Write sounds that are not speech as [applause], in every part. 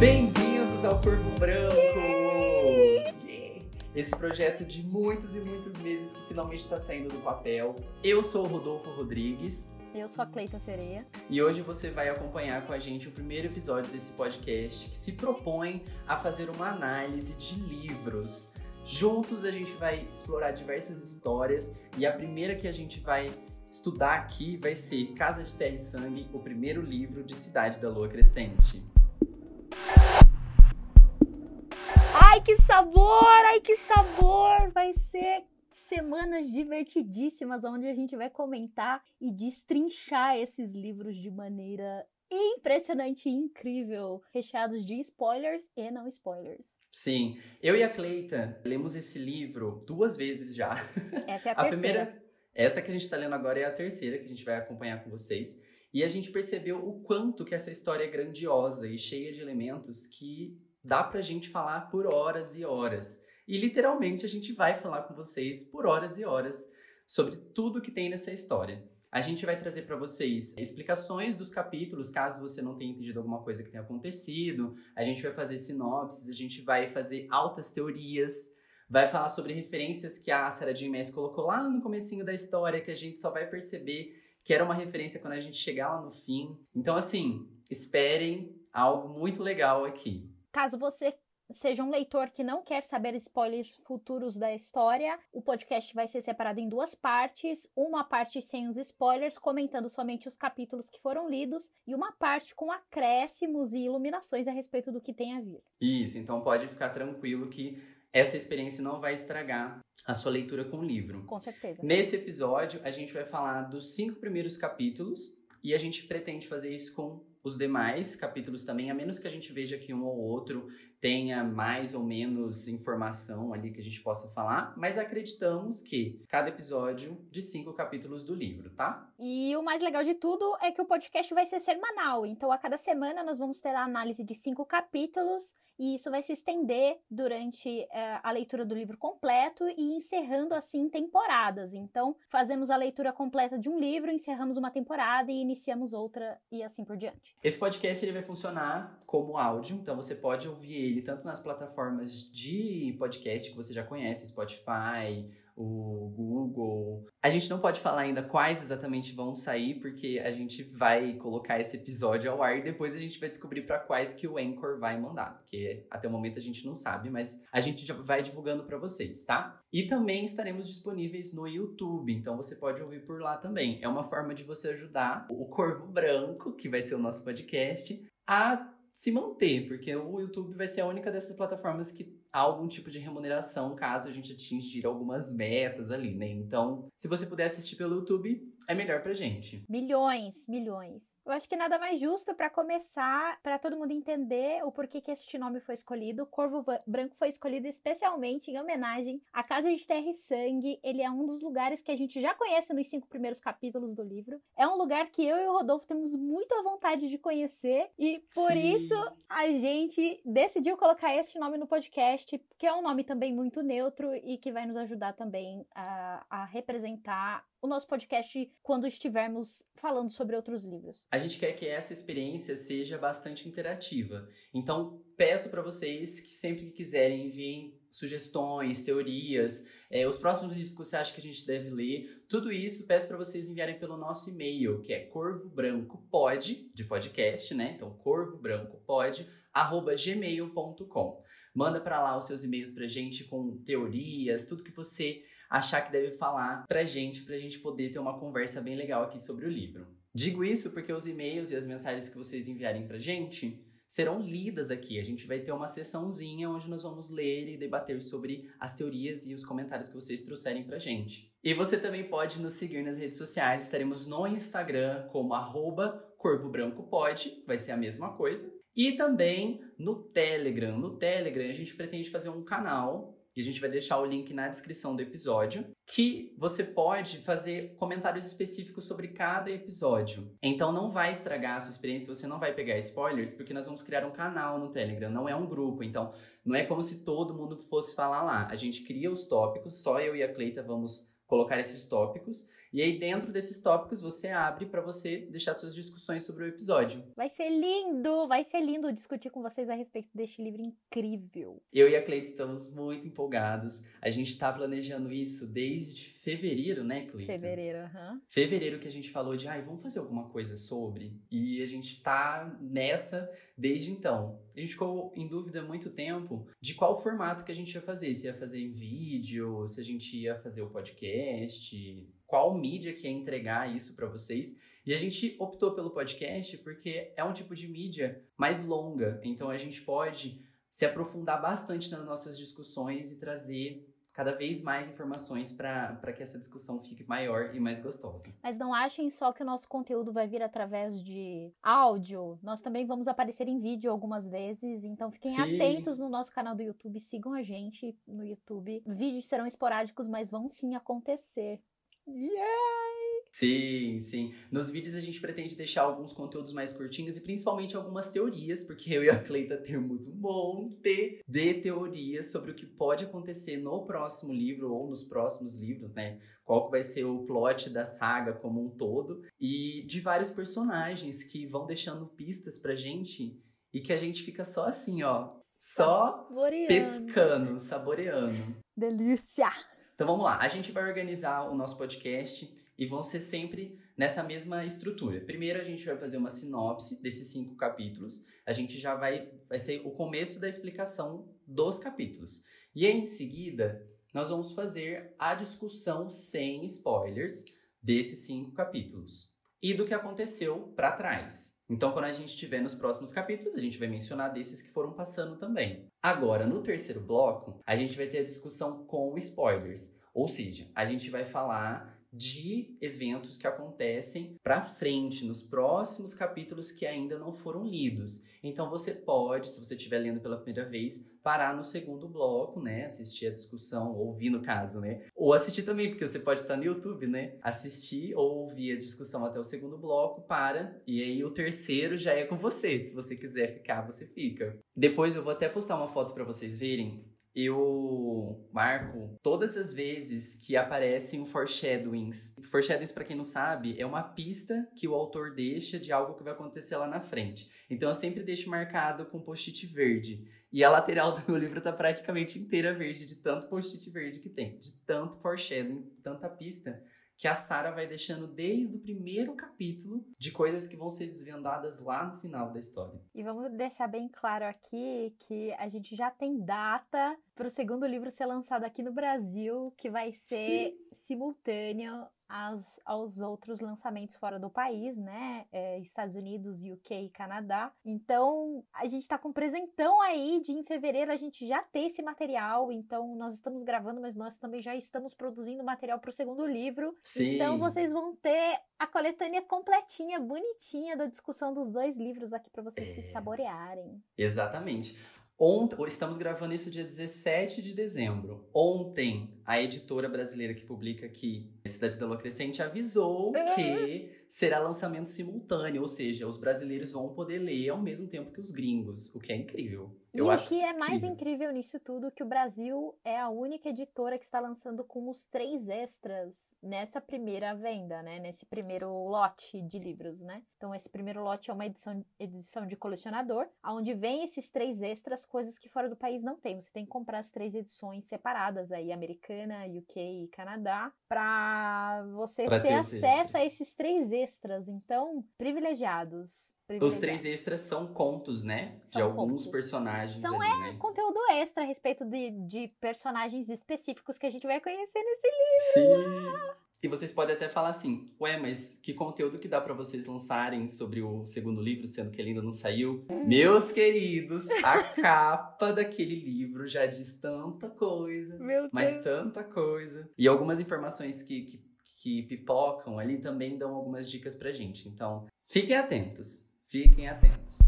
Bem-vindos ao Corpo Branco! Yeah! Esse projeto de muitos e muitos meses que finalmente está saindo do papel. Eu sou o Rodolfo Rodrigues. Eu sou a Cleita Sereia. E hoje você vai acompanhar com a gente o primeiro episódio desse podcast que se propõe a fazer uma análise de livros. Juntos a gente vai explorar diversas histórias e a primeira que a gente vai estudar aqui vai ser Casa de Terra e Sangue, o primeiro livro de Cidade da Lua Crescente. Ai, que sabor! Ai, que sabor! Vai ser semanas divertidíssimas onde a gente vai comentar e destrinchar esses livros de maneira impressionante e incrível, recheados de spoilers e não spoilers. Sim, eu e a Cleita lemos esse livro duas vezes já. Essa é a, [laughs] a terceira. primeira, essa que a gente está lendo agora é a terceira que a gente vai acompanhar com vocês. E a gente percebeu o quanto que essa história é grandiosa e cheia de elementos que dá pra gente falar por horas e horas. E literalmente a gente vai falar com vocês por horas e horas sobre tudo que tem nessa história. A gente vai trazer para vocês explicações dos capítulos, caso você não tenha entendido alguma coisa que tenha acontecido. A gente vai fazer sinopses, a gente vai fazer altas teorias, vai falar sobre referências que a Sarah J. Maas colocou lá no comecinho da história, que a gente só vai perceber que era uma referência quando a gente chegar lá no fim. Então, assim, esperem algo muito legal aqui. Caso você seja um leitor que não quer saber spoilers futuros da história, o podcast vai ser separado em duas partes, uma parte sem os spoilers, comentando somente os capítulos que foram lidos, e uma parte com acréscimos e iluminações a respeito do que tem a vir. Isso, então pode ficar tranquilo que essa experiência não vai estragar a sua leitura com o livro. Com certeza. Nesse episódio, a gente vai falar dos cinco primeiros capítulos e a gente pretende fazer isso com os demais capítulos também, a menos que a gente veja que um ou outro tenha mais ou menos informação ali que a gente possa falar, mas acreditamos que cada episódio de cinco capítulos do livro, tá? E o mais legal de tudo é que o podcast vai ser semanal, então a cada semana nós vamos ter a análise de cinco capítulos e isso vai se estender durante é, a leitura do livro completo e encerrando assim temporadas. Então, fazemos a leitura completa de um livro, encerramos uma temporada e iniciamos outra e assim por diante. Esse podcast ele vai funcionar como áudio, então você pode ouvir ele tanto nas plataformas de podcast que você já conhece, Spotify, o Google. A gente não pode falar ainda quais exatamente vão sair, porque a gente vai colocar esse episódio ao ar e depois a gente vai descobrir para quais que o Anchor vai mandar, porque até o momento a gente não sabe, mas a gente já vai divulgando para vocês, tá? E também estaremos disponíveis no YouTube, então você pode ouvir por lá também. É uma forma de você ajudar o Corvo Branco, que vai ser o nosso podcast, a se manter, porque o YouTube vai ser a única dessas plataformas que há algum tipo de remuneração caso a gente atingir algumas metas ali, né? Então, se você puder assistir pelo YouTube, é melhor pra gente. Milhões, milhões. Eu acho que nada mais justo para começar, para todo mundo entender o porquê que este nome foi escolhido. O Corvo Branco foi escolhido especialmente em homenagem à Casa de Terra e Sangue. Ele é um dos lugares que a gente já conhece nos cinco primeiros capítulos do livro. É um lugar que eu e o Rodolfo temos muita vontade de conhecer e por Sim. isso a gente decidiu colocar este nome no podcast, que é um nome também muito neutro e que vai nos ajudar também a, a representar o nosso podcast quando estivermos falando sobre outros livros. A gente quer que essa experiência seja bastante interativa. Então, peço para vocês que sempre que quiserem enviem sugestões, teorias, é, os próximos livros que você acha que a gente deve ler, tudo isso peço para vocês enviarem pelo nosso e-mail, que é corvobrancopod, de podcast, né? Então, corvobrancopod, arroba gmail.com. Manda para lá os seus e-mails pra gente com teorias, tudo que você achar que deve falar pra gente, pra gente poder ter uma conversa bem legal aqui sobre o livro. Digo isso porque os e-mails e as mensagens que vocês enviarem pra gente serão lidas aqui. A gente vai ter uma sessãozinha onde nós vamos ler e debater sobre as teorias e os comentários que vocês trouxerem pra gente. E você também pode nos seguir nas redes sociais. Estaremos no Instagram como arroba corvobrancopod, vai ser a mesma coisa. E também no Telegram. No Telegram a gente pretende fazer um canal e a gente vai deixar o link na descrição do episódio, que você pode fazer comentários específicos sobre cada episódio. Então não vai estragar a sua experiência, você não vai pegar spoilers, porque nós vamos criar um canal no Telegram, não é um grupo. Então não é como se todo mundo fosse falar lá. A gente cria os tópicos, só eu e a Cleita vamos colocar esses tópicos E aí, dentro desses tópicos, você abre para você deixar suas discussões sobre o episódio. Vai ser lindo! Vai ser lindo discutir com vocês a respeito deste livro incrível. Eu e a Cleide estamos muito empolgados. A gente está planejando isso desde fevereiro, né, Cleide? Fevereiro, aham. Uhum. Fevereiro que a gente falou de, ai, vamos fazer alguma coisa sobre. E a gente tá nessa desde então. A gente ficou em dúvida há muito tempo de qual formato que a gente ia fazer. Se ia fazer em vídeo, se a gente ia fazer o podcast, qual mídia que ia entregar isso para vocês. E a gente optou pelo podcast porque é um tipo de mídia mais longa, então a gente pode se aprofundar bastante nas nossas discussões e trazer cada vez mais informações para que essa discussão fique maior e mais gostosa. Mas não achem só que o nosso conteúdo vai vir através de áudio. Nós também vamos aparecer em vídeo algumas vezes, então fiquem Sim. atentos no nosso canal do YouTube, sigam a gente no YouTube. Vídeos serão esporádicos, mas vão sim acontecer. Yeah! Sim, sim. Nos vídeos a gente pretende deixar alguns conteúdos mais curtinhos e principalmente algumas teorias, porque eu e a Cleita temos um monte de teorias sobre o que pode acontecer no próximo livro ou nos próximos livros, né? Qual que vai ser o plot da saga como um todo e de vários personagens que vão deixando pistas pra gente e que a gente fica só assim, ó, só saboreando. pescando, saboreando. Delícia! Então vamos lá, a gente vai organizar o nosso podcast e vão ser sempre nessa mesma estrutura. Primeiro a gente vai fazer uma sinopse desses cinco capítulos. A gente já vai vai ser o começo da explicação dos capítulos. E em seguida, nós vamos fazer a discussão sem spoilers desses cinco capítulos e do que aconteceu para trás. Então, quando a gente estiver nos próximos capítulos, a gente vai mencionar desses que foram passando também. Agora, no terceiro bloco, a gente vai ter a discussão com spoilers. Ou seja, a gente vai falar de eventos que acontecem para frente, nos próximos capítulos que ainda não foram lidos. Então você pode, se você estiver lendo pela primeira vez, parar no segundo bloco, né? Assistir a discussão, ouvir no caso, né? Ou assistir também, porque você pode estar no YouTube, né? Assistir ou ouvir a discussão até o segundo bloco, para, e aí o terceiro já é com você. Se você quiser ficar, você fica. Depois eu vou até postar uma foto para vocês verem eu marco todas as vezes que aparecem foreshadowings. Foreshadowings, para quem não sabe, é uma pista que o autor deixa de algo que vai acontecer lá na frente. Então eu sempre deixo marcado com post-it verde. E a lateral [laughs] do meu livro tá praticamente inteira verde, de tanto post-it verde que tem, de tanto foreshadowing, tanta pista que a Sara vai deixando desde o primeiro capítulo de coisas que vão ser desvendadas lá no final da história. E vamos deixar bem claro aqui que a gente já tem data para o segundo livro ser lançado aqui no Brasil, que vai ser Sim. simultâneo as, aos outros lançamentos fora do país, né? É, Estados Unidos, UK e Canadá. Então, a gente está com um presentão aí de em fevereiro a gente já ter esse material. Então, nós estamos gravando, mas nós também já estamos produzindo material para o segundo livro. Sim. Então, vocês vão ter a coletânea completinha, bonitinha da discussão dos dois livros aqui para vocês é... se saborearem. Exatamente. Ontem, estamos gravando isso dia 17 de dezembro. Ontem, a editora brasileira que publica aqui, Cidade da Lua Crescente, avisou é. que será lançamento simultâneo, ou seja, os brasileiros vão poder ler ao mesmo tempo que os gringos, o que é incrível. Eu e o que é mais incrível nisso tudo que o Brasil é a única editora que está lançando com os três extras nessa primeira venda, né? Nesse primeiro lote de livros, né? Então esse primeiro lote é uma edição, edição de colecionador, onde vem esses três extras, coisas que fora do país não tem. Você tem que comprar as três edições separadas aí, americana, UK e Canadá, para você pra ter, ter acesso a esses três extras. Então, privilegiados. Os três extras são contos, né? São de alguns contos. personagens. São ali, é né? conteúdo extra a respeito de, de personagens específicos que a gente vai conhecer nesse livro. Sim. E vocês podem até falar assim, ué, mas que conteúdo que dá para vocês lançarem sobre o segundo livro, sendo que ele ainda não saiu? Hum. Meus queridos, a [laughs] capa daquele livro já diz tanta coisa, Meu mas Deus. tanta coisa. E algumas informações que, que, que pipocam ali também dão algumas dicas pra gente. Então, fiquem atentos. Fiquem atentos.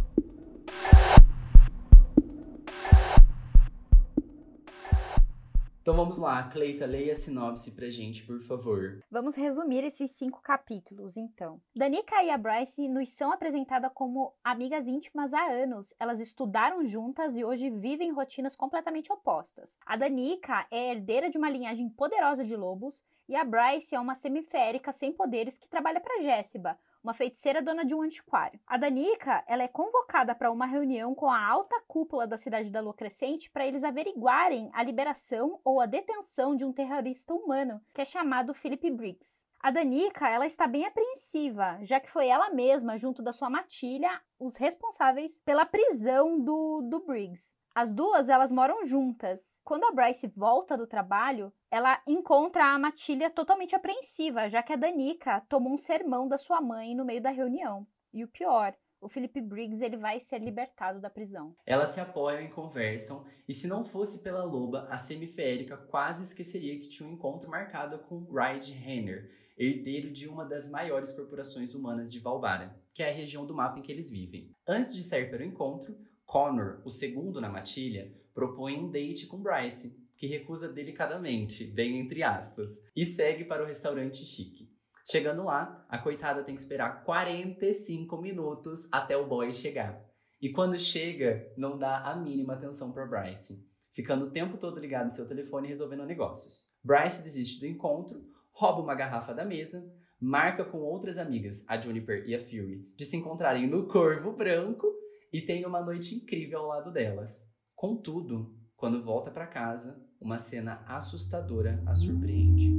Então vamos lá, Cleita, leia a sinopse pra gente, por favor. Vamos resumir esses cinco capítulos, então. Danica e a Bryce nos são apresentadas como amigas íntimas há anos. Elas estudaram juntas e hoje vivem rotinas completamente opostas. A Danica é herdeira de uma linhagem poderosa de lobos e a Bryce é uma semiférica sem poderes que trabalha para Jéssica, uma feiticeira dona de um antiquário. A Danica, ela é convocada para uma reunião com a alta cúpula da cidade da Lua Crescente para eles averiguarem a liberação ou a detenção de um terrorista humano que é chamado Philip Briggs. A Danica, ela está bem apreensiva, já que foi ela mesma, junto da sua matilha, os responsáveis pela prisão do, do Briggs. As duas, elas moram juntas. Quando a Bryce volta do trabalho, ela encontra a Matilha totalmente apreensiva, já que a Danica tomou um sermão da sua mãe no meio da reunião. E o pior, o Philip Briggs ele vai ser libertado da prisão. Elas se apoiam e conversam, e se não fosse pela loba, a semiférica quase esqueceria que tinha um encontro marcado com Ride Henner, herdeiro de uma das maiores corporações humanas de Valbara, que é a região do mapa em que eles vivem. Antes de sair para o encontro, Connor, o segundo na matilha, propõe um date com Bryce, que recusa delicadamente, bem entre aspas, e segue para o restaurante chique. Chegando lá, a coitada tem que esperar 45 minutos até o boy chegar. E quando chega, não dá a mínima atenção para Bryce, ficando o tempo todo ligado no seu telefone resolvendo negócios. Bryce desiste do encontro, rouba uma garrafa da mesa, marca com outras amigas, a Juniper e a Fury, de se encontrarem no Corvo Branco e tem uma noite incrível ao lado delas. Contudo, quando volta para casa, uma cena assustadora a surpreende.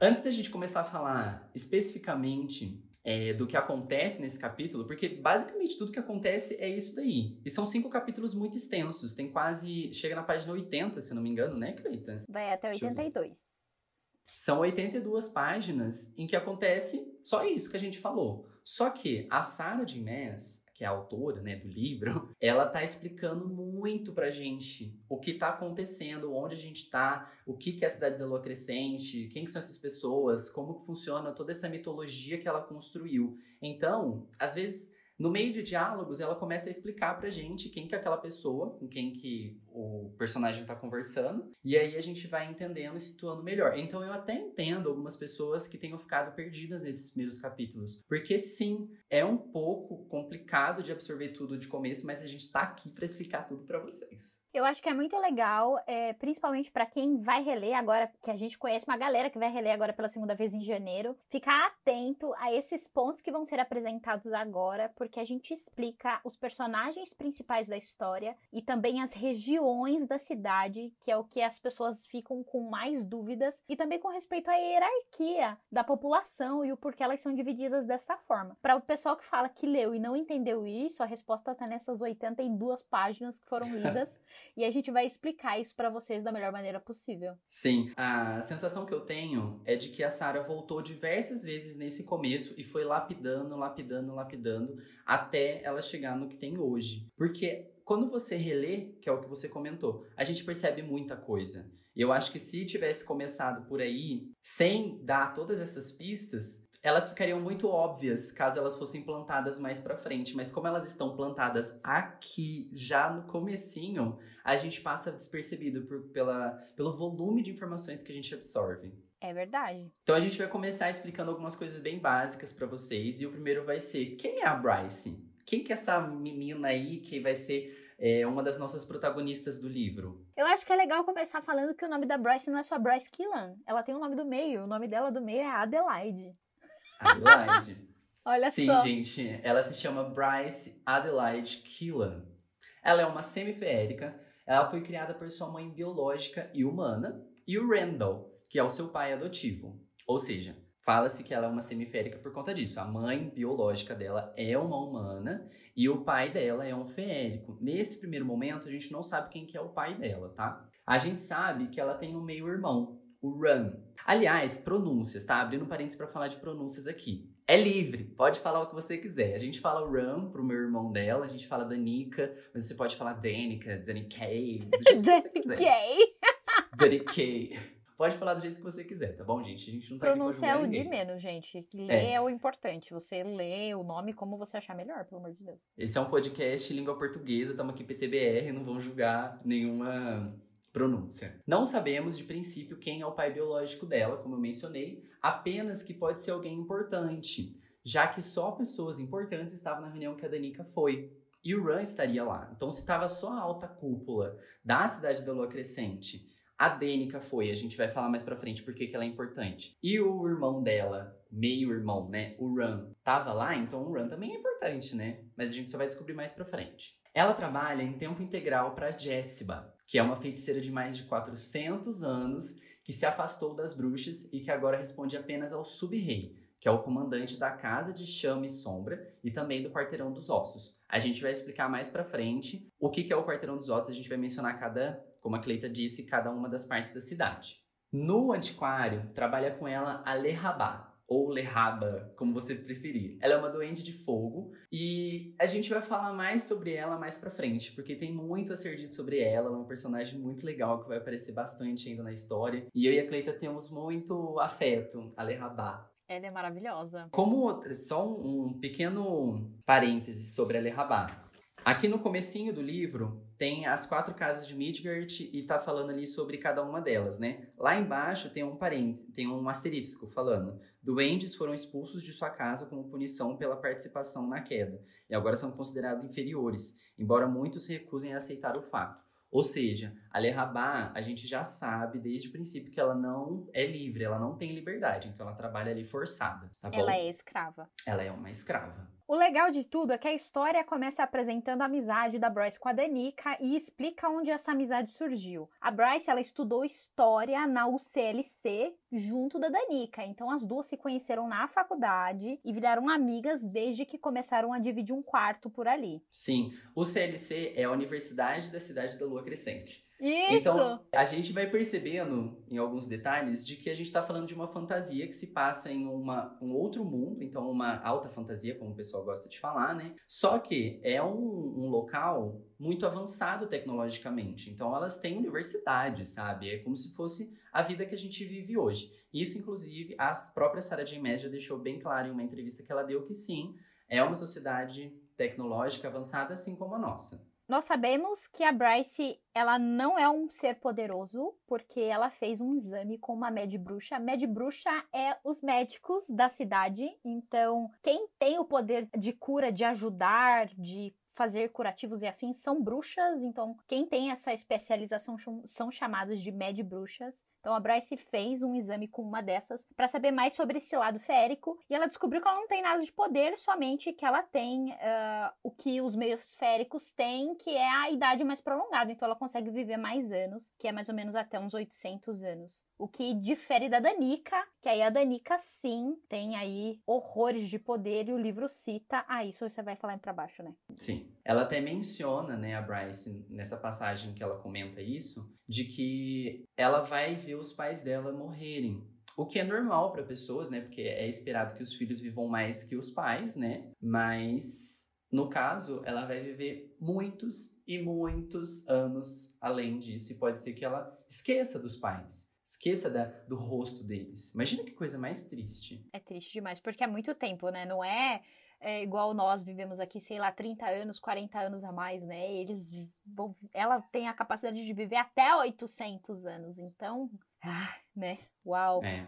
Antes da gente começar a falar especificamente é, do que acontece nesse capítulo, porque basicamente tudo que acontece é isso daí. E são cinco capítulos muito extensos, tem quase. chega na página 80, se não me engano, né, Cleita? Vai até 82. São 82 páginas em que acontece só isso que a gente falou. Só que a Sarah de Mess, que é a autora né, do livro, [laughs] ela tá explicando muito pra gente o que tá acontecendo, onde a gente tá, o que, que é a Cidade da Lua Crescente, quem que são essas pessoas, como que funciona toda essa mitologia que ela construiu. Então, às vezes no meio de diálogos, ela começa a explicar pra gente quem que é aquela pessoa com quem que o personagem tá conversando, e aí a gente vai entendendo e situando melhor. Então eu até entendo algumas pessoas que tenham ficado perdidas nesses primeiros capítulos, porque sim, é um pouco complicado de absorver tudo de começo, mas a gente tá aqui para explicar tudo para vocês. Eu acho que é muito legal, é, principalmente para quem vai reler agora, que a gente conhece uma galera que vai reler agora pela segunda vez em janeiro, ficar atento a esses pontos que vão ser apresentados agora, porque a gente explica os personagens principais da história e também as regiões da cidade, que é o que as pessoas ficam com mais dúvidas, e também com respeito à hierarquia da população e o porquê elas são divididas dessa forma. Para o pessoal que fala que leu e não entendeu isso, a resposta está nessas 82 páginas que foram lidas. [laughs] e a gente vai explicar isso para vocês da melhor maneira possível. Sim, a sensação que eu tenho é de que a Sarah voltou diversas vezes nesse começo e foi lapidando, lapidando, lapidando até ela chegar no que tem hoje. Porque quando você relê, que é o que você comentou, a gente percebe muita coisa. Eu acho que se tivesse começado por aí, sem dar todas essas pistas, elas ficariam muito óbvias caso elas fossem plantadas mais para frente, mas como elas estão plantadas aqui já no comecinho, a gente passa despercebido por, pela, pelo volume de informações que a gente absorve. É verdade. Então a gente vai começar explicando algumas coisas bem básicas para vocês e o primeiro vai ser quem é a Bryce? Quem que é essa menina aí que vai ser é, uma das nossas protagonistas do livro? Eu acho que é legal começar falando que o nome da Bryce não é só Bryce Killan. Ela tem um nome do meio. O nome dela do meio é Adelaide. Adelaide. [laughs] Olha Sim, só. gente, ela se chama Bryce Adelaide Killan. Ela é uma semiférica. Ela foi criada por sua mãe biológica e humana e o Randall, que é o seu pai adotivo. Ou seja, fala-se que ela é uma semiférica por conta disso. A mãe biológica dela é uma humana e o pai dela é um feérico. Nesse primeiro momento, a gente não sabe quem que é o pai dela, tá? A gente sabe que ela tem um meio-irmão, o Run. Aliás, pronúncias, tá? Abrindo parênteses para falar de pronúncias aqui. É livre, pode falar o que você quiser. A gente fala Run pro meu irmão dela, a gente fala Danica, mas você pode falar Danica, Danikay, do jeito que você [laughs] quiser. Danikay. Pode falar do jeito que você quiser, tá bom, gente? A gente não tá Pronúncia é o de ninguém. menos, gente. Ler É. é. o importante. Você lê o nome como você achar melhor, pelo amor de Deus. Esse é um podcast língua portuguesa, estamos aqui PTBR, não vão julgar nenhuma pronúncia. Não sabemos de princípio quem é o pai biológico dela, como eu mencionei, apenas que pode ser alguém importante, já que só pessoas importantes estavam na reunião que a Danica foi. E o Ran estaria lá. Então, se estava só a alta cúpula da cidade da Lua Crescente, a Danica foi, a gente vai falar mais pra frente porque que ela é importante. E o irmão dela, meio-irmão, né, o Ran, tava lá, então o Ran também é importante, né? Mas a gente só vai descobrir mais pra frente. Ela trabalha em tempo integral para Jéssiba, que é uma feiticeira de mais de 400 anos que se afastou das bruxas e que agora responde apenas ao sub-rei, que é o comandante da Casa de Chama e Sombra e também do Quarteirão dos Ossos. A gente vai explicar mais pra frente o que que é o Quarteirão dos Ossos, a gente vai mencionar cada, como a Cleita disse, cada uma das partes da cidade. No antiquário, trabalha com ela a Lerrabá, ou Lerraba, como você preferir. Ela é uma doente de fogo e a gente vai falar mais sobre ela mais pra frente, porque tem muito a ser dito sobre ela, ela é um personagem muito legal que vai aparecer bastante ainda na história. E eu e a Cleita temos muito afeto a Lerrabá. Ela é maravilhosa. Como só um, um pequeno parêntese sobre a Lerrabá. Aqui no comecinho do livro tem as quatro casas de Midgard e tá falando ali sobre cada uma delas, né? Lá embaixo tem um parêntese, tem um asterisco falando: duendes foram expulsos de sua casa como punição pela participação na queda e agora são considerados inferiores, embora muitos se recusem a aceitar o fato. Ou seja, a Lerrabá, a gente já sabe desde o princípio que ela não é livre, ela não tem liberdade, então ela trabalha ali forçada, tá bom? Ela é escrava. Ela é uma escrava. O legal de tudo é que a história começa apresentando a amizade da Bryce com a Danica e explica onde essa amizade surgiu. A Bryce, ela estudou história na UCLC junto da Danica, então as duas se conheceram na faculdade e viraram amigas desde que começaram a dividir um quarto por ali. Sim, o CLC é a Universidade da Cidade da Lua Crescente. Isso! Então, a gente vai percebendo em alguns detalhes de que a gente está falando de uma fantasia que se passa em uma, um outro mundo, então uma alta fantasia, como o pessoal gosta de falar, né? Só que é um, um local muito avançado tecnologicamente. Então, elas têm universidade, sabe? É como se fosse a vida que a gente vive hoje. Isso, inclusive, a própria Sarah J. Maas já deixou bem claro em uma entrevista que ela deu que sim, é uma sociedade tecnológica avançada, assim como a nossa. Nós sabemos que a Bryce, ela não é um ser poderoso, porque ela fez um exame com uma med bruxa. Med bruxa é os médicos da cidade, então quem tem o poder de cura, de ajudar, de fazer curativos e afins são bruxas, então quem tem essa especialização são chamados de med bruxas. Então a Bryce fez um exame com uma dessas para saber mais sobre esse lado férico e ela descobriu que ela não tem nada de poder, somente que ela tem ah, o que os meios féricos têm, que é a idade mais prolongada. Então ela consegue viver mais anos, que é mais ou menos até uns 800 anos. O que difere da Danica, que aí a Danica sim tem aí horrores de poder e o livro cita. Ah, isso você vai falar para baixo, né? Sim. Ela até menciona, né, a Bryce, nessa passagem que ela comenta isso, de que ela vai ver os pais dela morrerem. O que é normal para pessoas, né? Porque é esperado que os filhos vivam mais que os pais, né? Mas no caso, ela vai viver muitos e muitos anos além disso. E pode ser que ela esqueça dos pais. Esqueça da, do rosto deles. Imagina que coisa mais triste. É triste demais, porque é muito tempo, né? Não é, é igual nós vivemos aqui, sei lá, 30 anos, 40 anos a mais, né? Eles vão, ela tem a capacidade de viver até 800 anos, então, ah, né? Uau. É.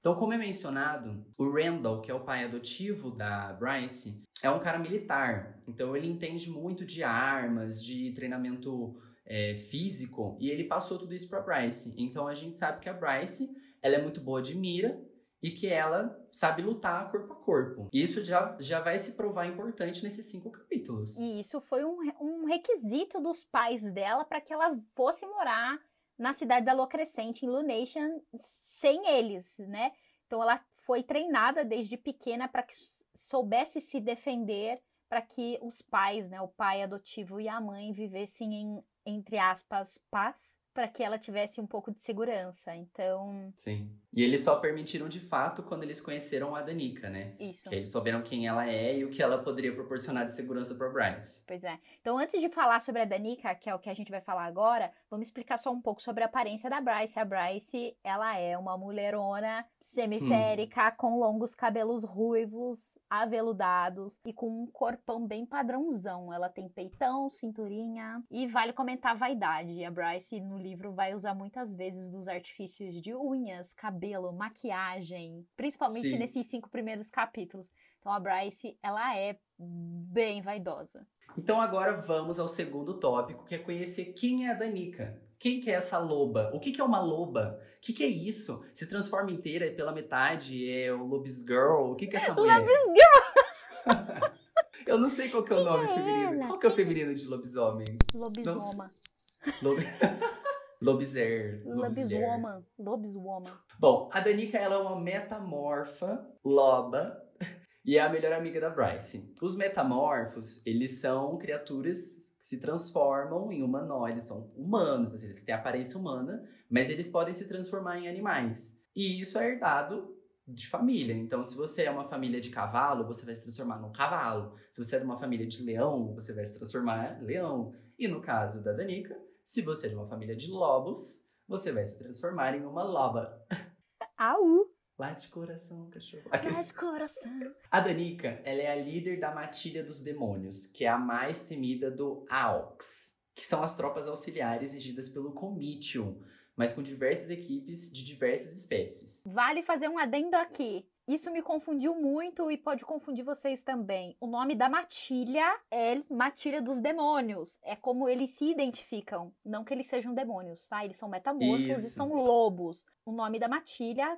Então, como é mencionado, o Randall, que é o pai adotivo da Bryce, é um cara militar. Então, ele entende muito de armas, de treinamento é, físico, e ele passou tudo isso pra Bryce. Então, a gente sabe que a Bryce, ela é muito boa de mira e que ela sabe lutar corpo a corpo. Isso já, já vai se provar importante nesses cinco capítulos. E isso foi um, um requisito dos pais dela para que ela fosse morar na cidade da Lua Crescente, em Lunation, sem eles, né? Então ela foi treinada desde pequena para que soubesse se defender, para que os pais, né, o pai adotivo e a mãe vivessem em entre aspas paz para que ela tivesse um pouco de segurança. Então. Sim. E eles só permitiram de fato quando eles conheceram a Danica, né? Isso. Que eles souberam quem ela é e o que ela poderia proporcionar de segurança para Bryce. Pois é. Então, antes de falar sobre a Danica, que é o que a gente vai falar agora, vamos explicar só um pouco sobre a aparência da Bryce. A Bryce, ela é uma mulherona semiférica, hum. com longos cabelos ruivos, aveludados e com um corpão bem padrãozão. Ela tem peitão, cinturinha e vale comentar a vaidade. A Bryce, no livro, vai usar muitas vezes dos artifícios de unhas, cabelo, maquiagem, principalmente Sim. nesses cinco primeiros capítulos. Então a Bryce, ela é bem vaidosa. Então agora vamos ao segundo tópico, que é conhecer quem é a Danica. Quem que é essa loba? O que, que é uma loba? O que, que é isso? Se transforma inteira pela metade? É o Lobis Girl? O que, que é essa mulher? Lobis Girl! [laughs] Eu não sei qual que é o nome é feminino. Ela? Qual que é o feminino de lobisomem? Lobisoma. Lob... [laughs] Lobiser. Lobiswoman. Lobiswoman. Bom, a Danica ela é uma metamorfa loba [laughs] e é a melhor amiga da Bryce. Os metamorfos, eles são criaturas que se transformam em humanoides, são humanos, assim, eles têm aparência humana, mas eles podem se transformar em animais. E isso é herdado de família. Então, se você é uma família de cavalo, você vai se transformar num cavalo. Se você é de uma família de leão, você vai se transformar em leão. E no caso da Danica, se você é de uma família de lobos, você vai se transformar em uma loba. [laughs] Au! Lá de coração, cachorro. Aqueles... Lá de coração. A Danica, ela é a líder da matilha dos demônios, que é a mais temida do AUX, que são as tropas auxiliares regidas pelo Comitium, mas com diversas equipes de diversas espécies. Vale fazer um adendo aqui. Isso me confundiu muito e pode confundir vocês também. O nome da matilha é matilha dos demônios. É como eles se identificam. Não que eles sejam demônios, tá? Eles são metamorfos Isso. e são lobos. O nome da matilha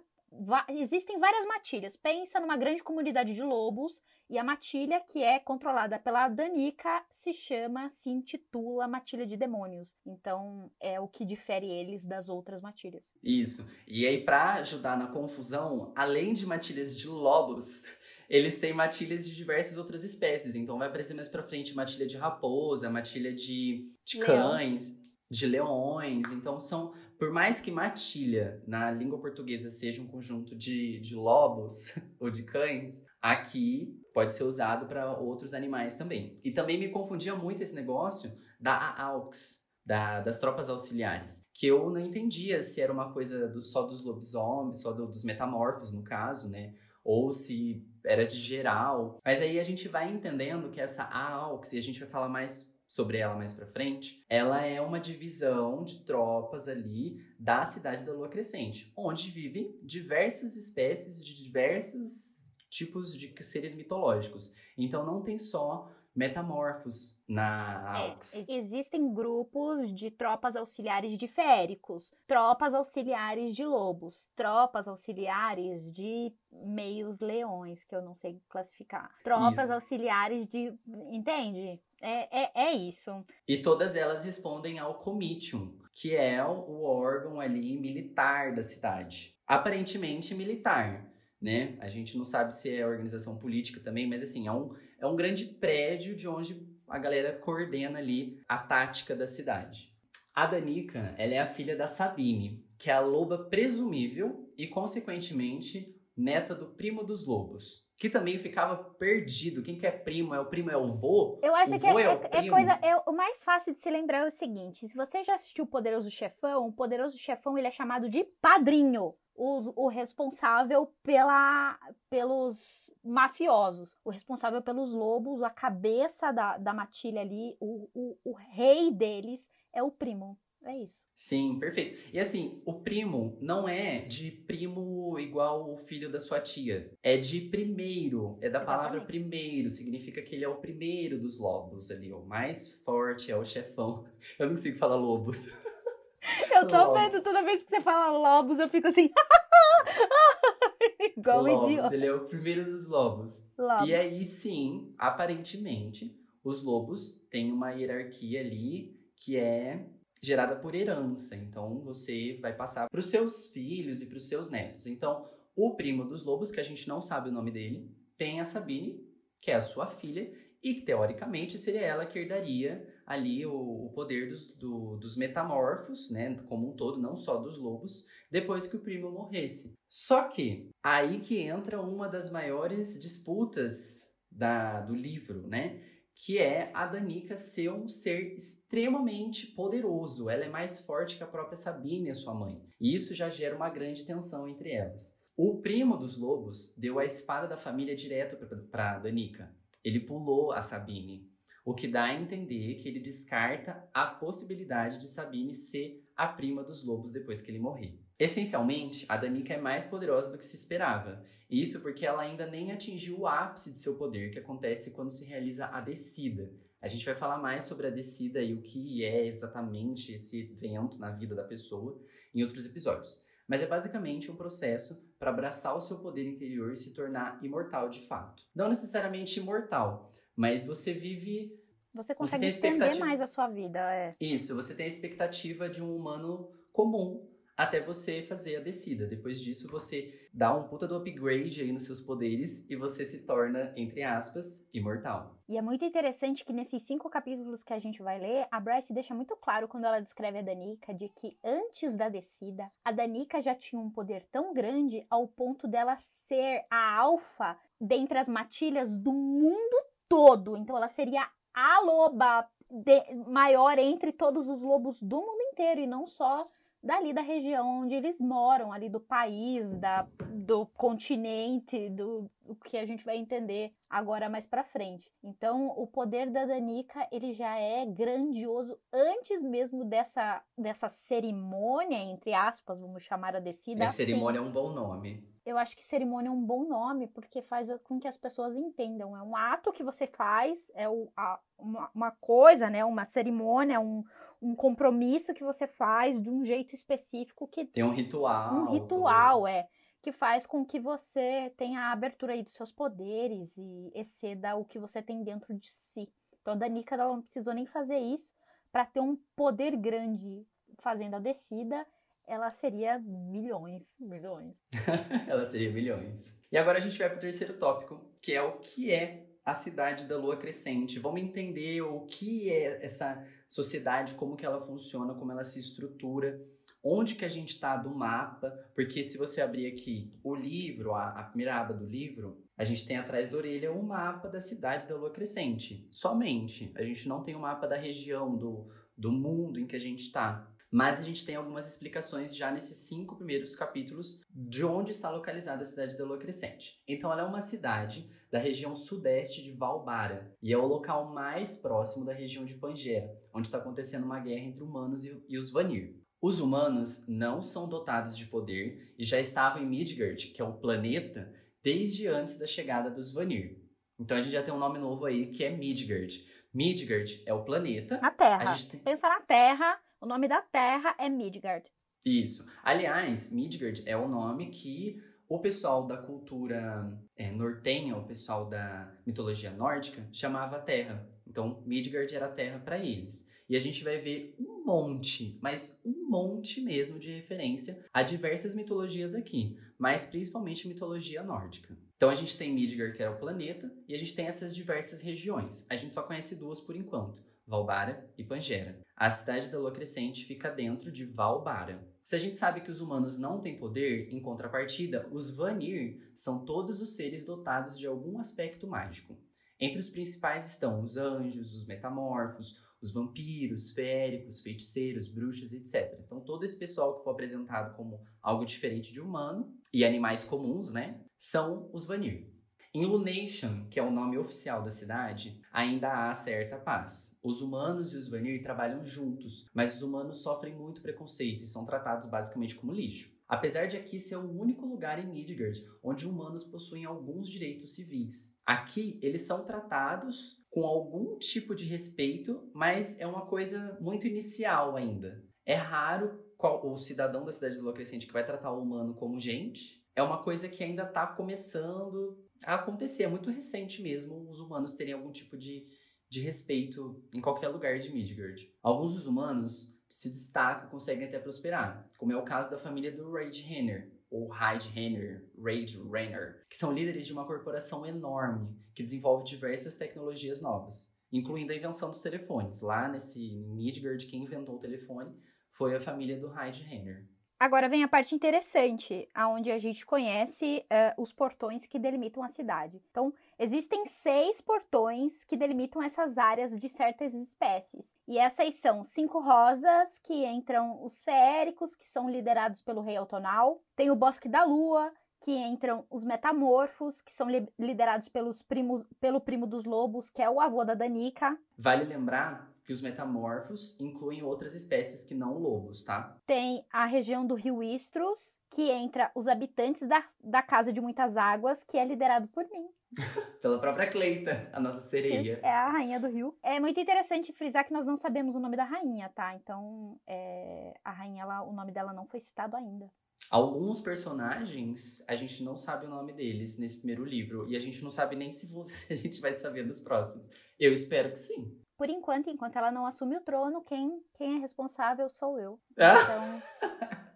existem várias matilhas. Pensa numa grande comunidade de lobos e a matilha que é controlada pela Danica se chama, se intitula matilha de demônios. Então é o que difere eles das outras matilhas. Isso. E aí para ajudar na confusão, além de matilhas de lobos, [laughs] eles têm matilhas de diversas outras espécies. Então vai aparecer mais para frente matilha de raposa, matilha de, de cães, de leões. Então são por mais que matilha na língua portuguesa seja um conjunto de, de lobos [laughs] ou de cães, aqui pode ser usado para outros animais também. E também me confundia muito esse negócio da AUX, da, das tropas auxiliares, que eu não entendia se era uma coisa do, só dos lobisomens, só do, dos metamorfos, no caso, né? Ou se era de geral. Mas aí a gente vai entendendo que essa AUX, e a gente vai falar mais sobre ela mais para frente, ela é uma divisão de tropas ali da cidade da Lua Crescente, onde vivem diversas espécies de diversos tipos de seres mitológicos. Então não tem só metamorfos na AUX. É, existem grupos de tropas auxiliares de féricos, tropas auxiliares de lobos, tropas auxiliares de meios leões, que eu não sei classificar, tropas isso. auxiliares de. Entende? É, é, é isso. E todas elas respondem ao Comitium, que é o órgão ali militar da cidade. Aparentemente militar, né? A gente não sabe se é organização política também, mas assim, é um, é um grande prédio de onde a galera coordena ali a tática da cidade. A Danica, ela é a filha da Sabine, que é a loba presumível e, consequentemente, neta do primo dos lobos que também ficava perdido. Quem que é primo? É o primo? É o vô? Eu acho que é, é, é, é coisa. É, o mais fácil de se lembrar é o seguinte: se você já assistiu o Poderoso Chefão, o Poderoso Chefão ele é chamado de padrinho. O, o responsável pela, pelos mafiosos, o responsável pelos lobos, a cabeça da, da matilha ali, o, o, o rei deles é o primo. É isso. Sim, perfeito. E assim, o primo não é de primo igual o filho da sua tia. É de primeiro. É da Exatamente. palavra primeiro. Significa que ele é o primeiro dos lobos ali. O mais forte, é o chefão. [laughs] Eu não consigo falar lobos. [laughs] Eu tô lobos. vendo toda vez que você fala lobos, eu fico assim. [laughs] igual lobos, idiota. Ele é o primeiro dos lobos. lobos. E aí sim, aparentemente, os lobos têm uma hierarquia ali que é gerada por herança. Então, você vai passar para os seus filhos e para os seus netos. Então, o primo dos lobos, que a gente não sabe o nome dele, tem a Sabine, que é a sua filha, e que teoricamente seria ela que herdaria ali o, o poder dos, do, dos metamorfos, né, como um todo, não só dos lobos, depois que o primo morresse. Só que aí que entra uma das maiores disputas da, do livro, né? Que é a Danica ser um ser extremamente poderoso. Ela é mais forte que a própria Sabine, a sua mãe. E isso já gera uma grande tensão entre elas. O primo dos lobos deu a espada da família direto para Danica. Ele pulou a Sabine, o que dá a entender que ele descarta a possibilidade de Sabine ser a prima dos lobos depois que ele morrer. Essencialmente, a Danica é mais poderosa do que se esperava. Isso porque ela ainda nem atingiu o ápice de seu poder, que acontece quando se realiza a descida. A gente vai falar mais sobre a descida e o que é exatamente esse evento na vida da pessoa em outros episódios. Mas é basicamente um processo para abraçar o seu poder interior e se tornar imortal de fato. Não necessariamente imortal, mas você vive. Você consegue você expandir mais a sua vida, é. Isso, você tem a expectativa de um humano comum até você fazer a descida. Depois disso, você dá um puta do upgrade aí nos seus poderes e você se torna, entre aspas, imortal. E é muito interessante que nesses cinco capítulos que a gente vai ler, a Bryce deixa muito claro quando ela descreve a Danica de que antes da descida, a Danica já tinha um poder tão grande ao ponto dela ser a alfa dentre as matilhas do mundo todo. Então ela seria a loba de, maior entre todos os lobos do mundo inteiro e não só dali da região onde eles moram, ali do país, da, do continente, do, do que a gente vai entender agora mais para frente. Então, o poder da Danica, ele já é grandioso antes mesmo dessa, dessa cerimônia, entre aspas, vamos chamar a descida. É, assim. cerimônia é um bom nome. Eu acho que cerimônia é um bom nome, porque faz com que as pessoas entendam. É um ato que você faz, é o, a, uma, uma coisa, né? Uma cerimônia, um, um compromisso que você faz de um jeito específico que tem um ritual. Um ritual, é, que faz com que você tenha a abertura aí dos seus poderes e exceda o que você tem dentro de si. Então a Danica ela não precisou nem fazer isso para ter um poder grande fazendo a descida. Ela seria milhões, milhões. [laughs] ela seria milhões. E agora a gente vai para o terceiro tópico, que é o que é a cidade da lua crescente. Vamos entender o que é essa sociedade, como que ela funciona, como ela se estrutura, onde que a gente está do mapa, porque se você abrir aqui o livro, a, a primeira aba do livro, a gente tem atrás da orelha um mapa da cidade da lua crescente. Somente. A gente não tem o um mapa da região, do, do mundo em que a gente está. Mas a gente tem algumas explicações já nesses cinco primeiros capítulos de onde está localizada a cidade da Lua Crescente. Então, ela é uma cidade da região sudeste de Valbara e é o local mais próximo da região de Pangea, onde está acontecendo uma guerra entre humanos e, e os Vanir. Os humanos não são dotados de poder e já estavam em Midgard, que é o planeta, desde antes da chegada dos Vanir. Então a gente já tem um nome novo aí que é Midgard. Midgard é o planeta. A Terra. A tem... Pensa na Terra o nome da terra é Midgard. Isso. Aliás, Midgard é o nome que o pessoal da cultura é, nortenha, o pessoal da mitologia nórdica, chamava Terra. Então, Midgard era Terra para eles. E a gente vai ver um monte, mas um monte mesmo de referência a diversas mitologias aqui, mas principalmente mitologia nórdica. Então a gente tem Midgard, que era o planeta, e a gente tem essas diversas regiões. A gente só conhece duas por enquanto. Valbara e Pangera. A cidade da Lua Crescente fica dentro de Valbara. Se a gente sabe que os humanos não têm poder, em contrapartida, os Vanir são todos os seres dotados de algum aspecto mágico. Entre os principais estão os anjos, os metamorfos, os vampiros, féricos, feiticeiros, bruxas, etc. Então, todo esse pessoal que foi apresentado como algo diferente de humano e animais comuns, né, são os Vanir. Em Lunation, que é o nome oficial da cidade, ainda há certa paz. Os humanos e os Vanir trabalham juntos, mas os humanos sofrem muito preconceito e são tratados basicamente como lixo. Apesar de aqui ser o único lugar em Midgard onde humanos possuem alguns direitos civis. Aqui eles são tratados com algum tipo de respeito, mas é uma coisa muito inicial ainda. É raro o cidadão da cidade de Lua Crescente que vai tratar o humano como gente. É uma coisa que ainda está começando a acontecer. É muito recente mesmo os humanos terem algum tipo de, de respeito em qualquer lugar de Midgard. Alguns dos humanos se destacam, conseguem até prosperar, como é o caso da família do Rage Renner, ou Hyde Renner, Rage Renner, que são líderes de uma corporação enorme que desenvolve diversas tecnologias novas. incluindo a invenção dos telefones. Lá nesse Midgard, quem inventou o telefone foi a família do Hyde Henner. Agora vem a parte interessante, aonde a gente conhece uh, os portões que delimitam a cidade. Então, existem seis portões que delimitam essas áreas de certas espécies. E essas são cinco rosas, que entram os feéricos, que são liderados pelo rei Autonal. Tem o Bosque da Lua, que entram os metamorfos, que são li liderados pelos primos, pelo primo dos lobos, que é o avô da Danica. Vale lembrar que os metamorfos incluem outras espécies que não lobos, tá? Tem a região do rio Istros, que entra os habitantes da, da Casa de Muitas Águas, que é liderado por mim. [laughs] Pela própria Cleita, a nossa sereia. Que é a rainha do rio. É muito interessante frisar que nós não sabemos o nome da rainha, tá? Então, é, a rainha, ela, o nome dela não foi citado ainda. Alguns personagens, a gente não sabe o nome deles nesse primeiro livro. E a gente não sabe nem se [laughs] a gente vai saber nos próximos. Eu espero que sim por enquanto, enquanto ela não assume o trono, quem, quem é responsável sou eu. Ah. Então,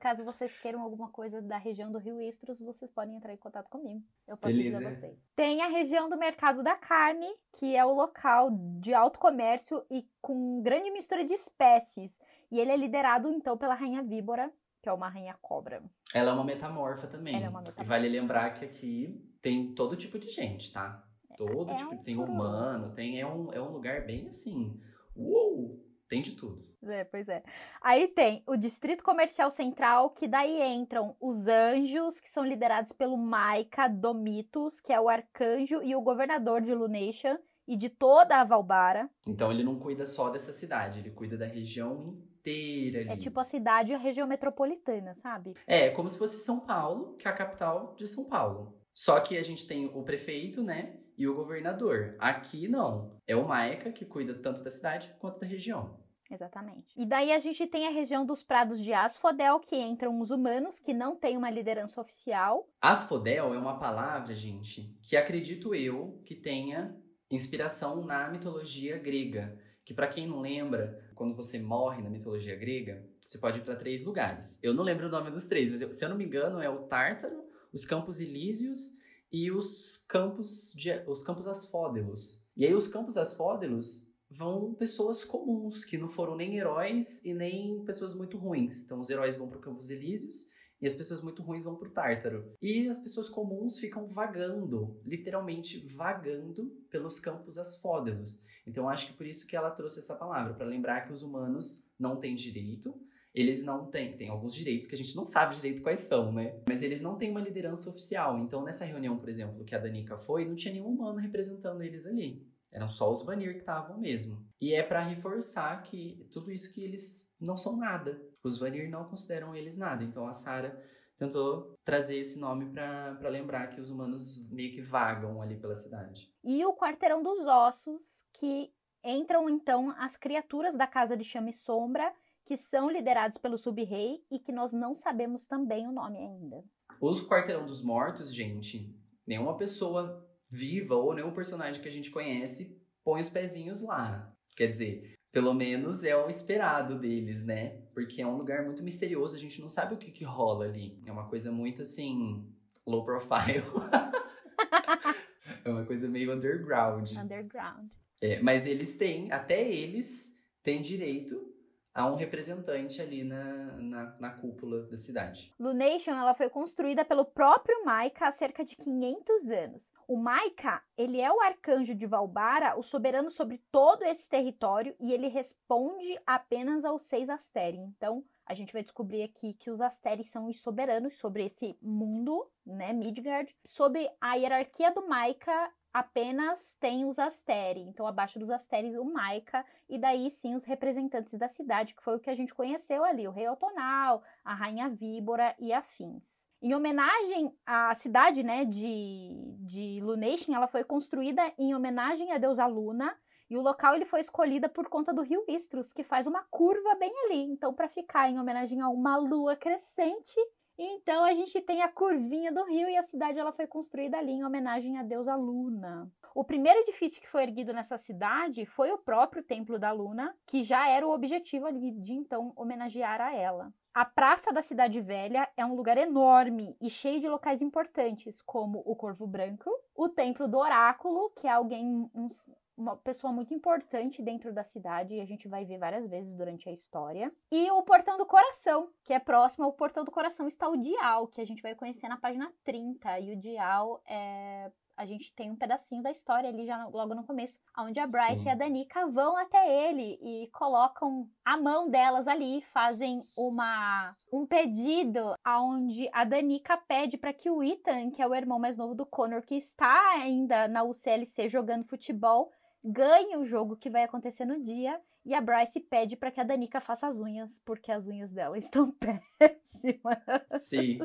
caso vocês queiram alguma coisa da região do Rio Istros, vocês podem entrar em contato comigo. Eu posso Beleza. dizer a vocês. Tem a região do mercado da carne, que é o local de alto comércio e com grande mistura de espécies. E ele é liderado, então, pela rainha víbora, que é uma rainha cobra. Ela é uma metamorfa também. Ela é uma metamorfa. E vale lembrar que aqui tem todo tipo de gente, tá? Todo, é tipo, um tem humano, tem, é um, é um lugar bem assim, uou, tem de tudo. É, pois é. Aí tem o Distrito Comercial Central, que daí entram os anjos, que são liderados pelo Maika Domitus, que é o arcanjo e o governador de Lunation e de toda a Valbara. Então ele não cuida só dessa cidade, ele cuida da região inteira ali. É tipo a cidade e a região metropolitana, sabe? É, como se fosse São Paulo, que é a capital de São Paulo. Só que a gente tem o prefeito, né? e o governador. Aqui não. É o Maica que cuida tanto da cidade quanto da região. Exatamente. E daí a gente tem a região dos prados de Asfodel, que entram os humanos, que não tem uma liderança oficial. Asfodel é uma palavra, gente, que acredito eu que tenha inspiração na mitologia grega. Que para quem não lembra, quando você morre na mitologia grega, você pode ir para três lugares. Eu não lembro o nome dos três, mas eu, se eu não me engano é o Tártaro, os Campos Elíseos e os campos de, os campos asfódelos. E aí os campos asfódelos vão pessoas comuns, que não foram nem heróis e nem pessoas muito ruins. Então os heróis vão para o Campos Elíseos e as pessoas muito ruins vão para o Tártaro. E as pessoas comuns ficam vagando, literalmente vagando pelos campos asfódelos. Então acho que por isso que ela trouxe essa palavra, para lembrar que os humanos não têm direito, eles não têm, tem alguns direitos que a gente não sabe direito quais são, né? Mas eles não têm uma liderança oficial. Então, nessa reunião, por exemplo, que a Danica foi, não tinha nenhum humano representando eles ali. Eram só os Vanir que estavam mesmo. E é para reforçar que tudo isso que eles não são nada. Os Vanir não consideram eles nada. Então a Sara tentou trazer esse nome para lembrar que os humanos meio que vagam ali pela cidade. E o Quarteirão dos Ossos, que entram então as criaturas da Casa de Chama e Sombra que são liderados pelo sub-rei e que nós não sabemos também o nome ainda. Os Quarteirão dos Mortos, gente, nenhuma pessoa viva ou nenhum personagem que a gente conhece põe os pezinhos lá. Quer dizer, pelo menos é o esperado deles, né? Porque é um lugar muito misterioso, a gente não sabe o que, que rola ali. É uma coisa muito assim, low profile. [laughs] é uma coisa meio underground. Underground. É, mas eles têm, até eles têm direito a um representante ali na, na, na, cúpula da cidade. Lunation ela foi construída pelo próprio Maika há cerca de 500 anos. O Maika, ele é o arcanjo de Valbara, o soberano sobre todo esse território, e ele responde apenas aos seis Asteri. Então, a gente vai descobrir aqui que os Asteri são os soberanos sobre esse mundo, né, Midgard. Sob a hierarquia do Maika, apenas tem os Asteri. Então, abaixo dos Asteres, o Maika, e daí sim os representantes da cidade, que foi o que a gente conheceu ali, o Rei Otonal, a Rainha Víbora e afins. Em homenagem à cidade né, de, de Lunation, ela foi construída em homenagem à deusa Luna, e o local ele foi escolhido por conta do rio Istros, que faz uma curva bem ali. Então, para ficar em homenagem a uma lua crescente, então a gente tem a curvinha do rio e a cidade ela foi construída ali em homenagem à deusa Luna. O primeiro edifício que foi erguido nessa cidade foi o próprio Templo da Luna, que já era o objetivo ali de então homenagear a ela. A Praça da Cidade Velha é um lugar enorme e cheio de locais importantes, como o Corvo Branco, o Templo do Oráculo, que é alguém, um, uma pessoa muito importante dentro da cidade e a gente vai ver várias vezes durante a história. E o Portão do Coração, que é próximo ao Portão do Coração, está o Dial, que a gente vai conhecer na página 30. E o Dial é a gente tem um pedacinho da história ali já logo no começo, onde a Bryce Sim. e a Danica vão até ele e colocam a mão delas ali, fazem uma um pedido aonde a Danica pede para que o Ethan, que é o irmão mais novo do Connor, que está ainda na UCLC jogando futebol, ganhe o jogo que vai acontecer no dia. E a Bryce pede para que a Danica faça as unhas, porque as unhas dela [laughs] estão péssimas. Sim.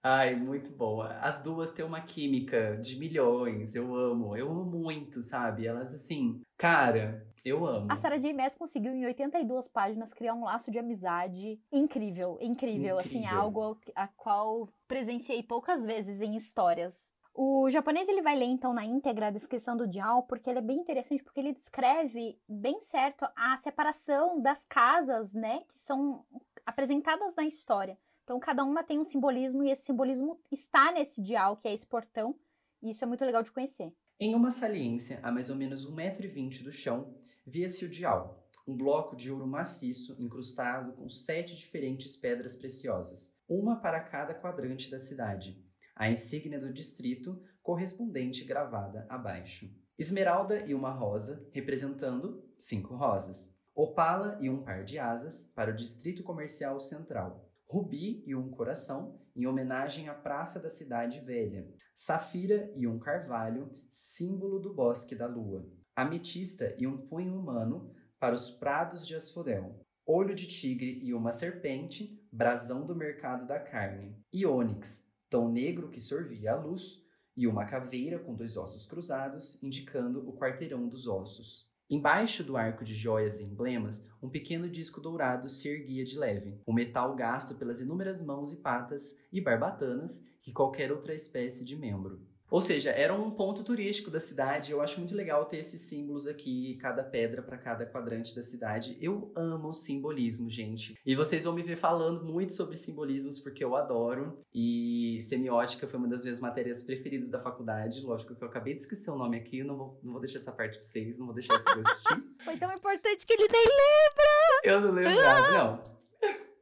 Ai, muito boa. As duas têm uma química de milhões. Eu amo. Eu amo muito, sabe? Elas, assim, cara, eu amo. A Sarah J. Maas conseguiu, em 82 páginas, criar um laço de amizade incrível, incrível. incrível. Assim, algo a qual presenciei poucas vezes em histórias. O japonês ele vai ler então na íntegra a descrição do Jiao, porque ele é bem interessante, porque ele descreve bem certo a separação das casas, né, que são apresentadas na história. Então, cada uma tem um simbolismo e esse simbolismo está nesse dial, que é esse portão, e isso é muito legal de conhecer. Em uma saliência a mais ou menos 1,20m do chão, via-se o dial, um bloco de ouro maciço incrustado com sete diferentes pedras preciosas, uma para cada quadrante da cidade, a insígnia do distrito correspondente gravada abaixo. Esmeralda e uma rosa, representando cinco rosas. Opala e um par de asas para o Distrito Comercial Central. Rubi e um coração, em homenagem à Praça da Cidade Velha. Safira e um carvalho, símbolo do Bosque da Lua. Ametista e um punho humano, para os prados de Asfodel. Olho de tigre e uma serpente, brasão do mercado da carne. E ônix, tom negro que sorvia a luz, e uma caveira com dois ossos cruzados, indicando o quarteirão dos ossos. Embaixo do arco de joias e emblemas, um pequeno disco dourado se erguia de leve, o metal gasto pelas inúmeras mãos e patas e barbatanas que qualquer outra espécie de membro. Ou seja, era um ponto turístico da cidade. Eu acho muito legal ter esses símbolos aqui, cada pedra para cada quadrante da cidade. Eu amo simbolismo, gente. E vocês vão me ver falando muito sobre simbolismos porque eu adoro. E semiótica foi uma das minhas matérias preferidas da faculdade. Lógico que eu acabei de esquecer o nome aqui, não vou, não vou deixar essa parte pra vocês, não vou deixar esse gostinho. [laughs] foi tão importante que ele nem lembra! Eu não lembrava, não.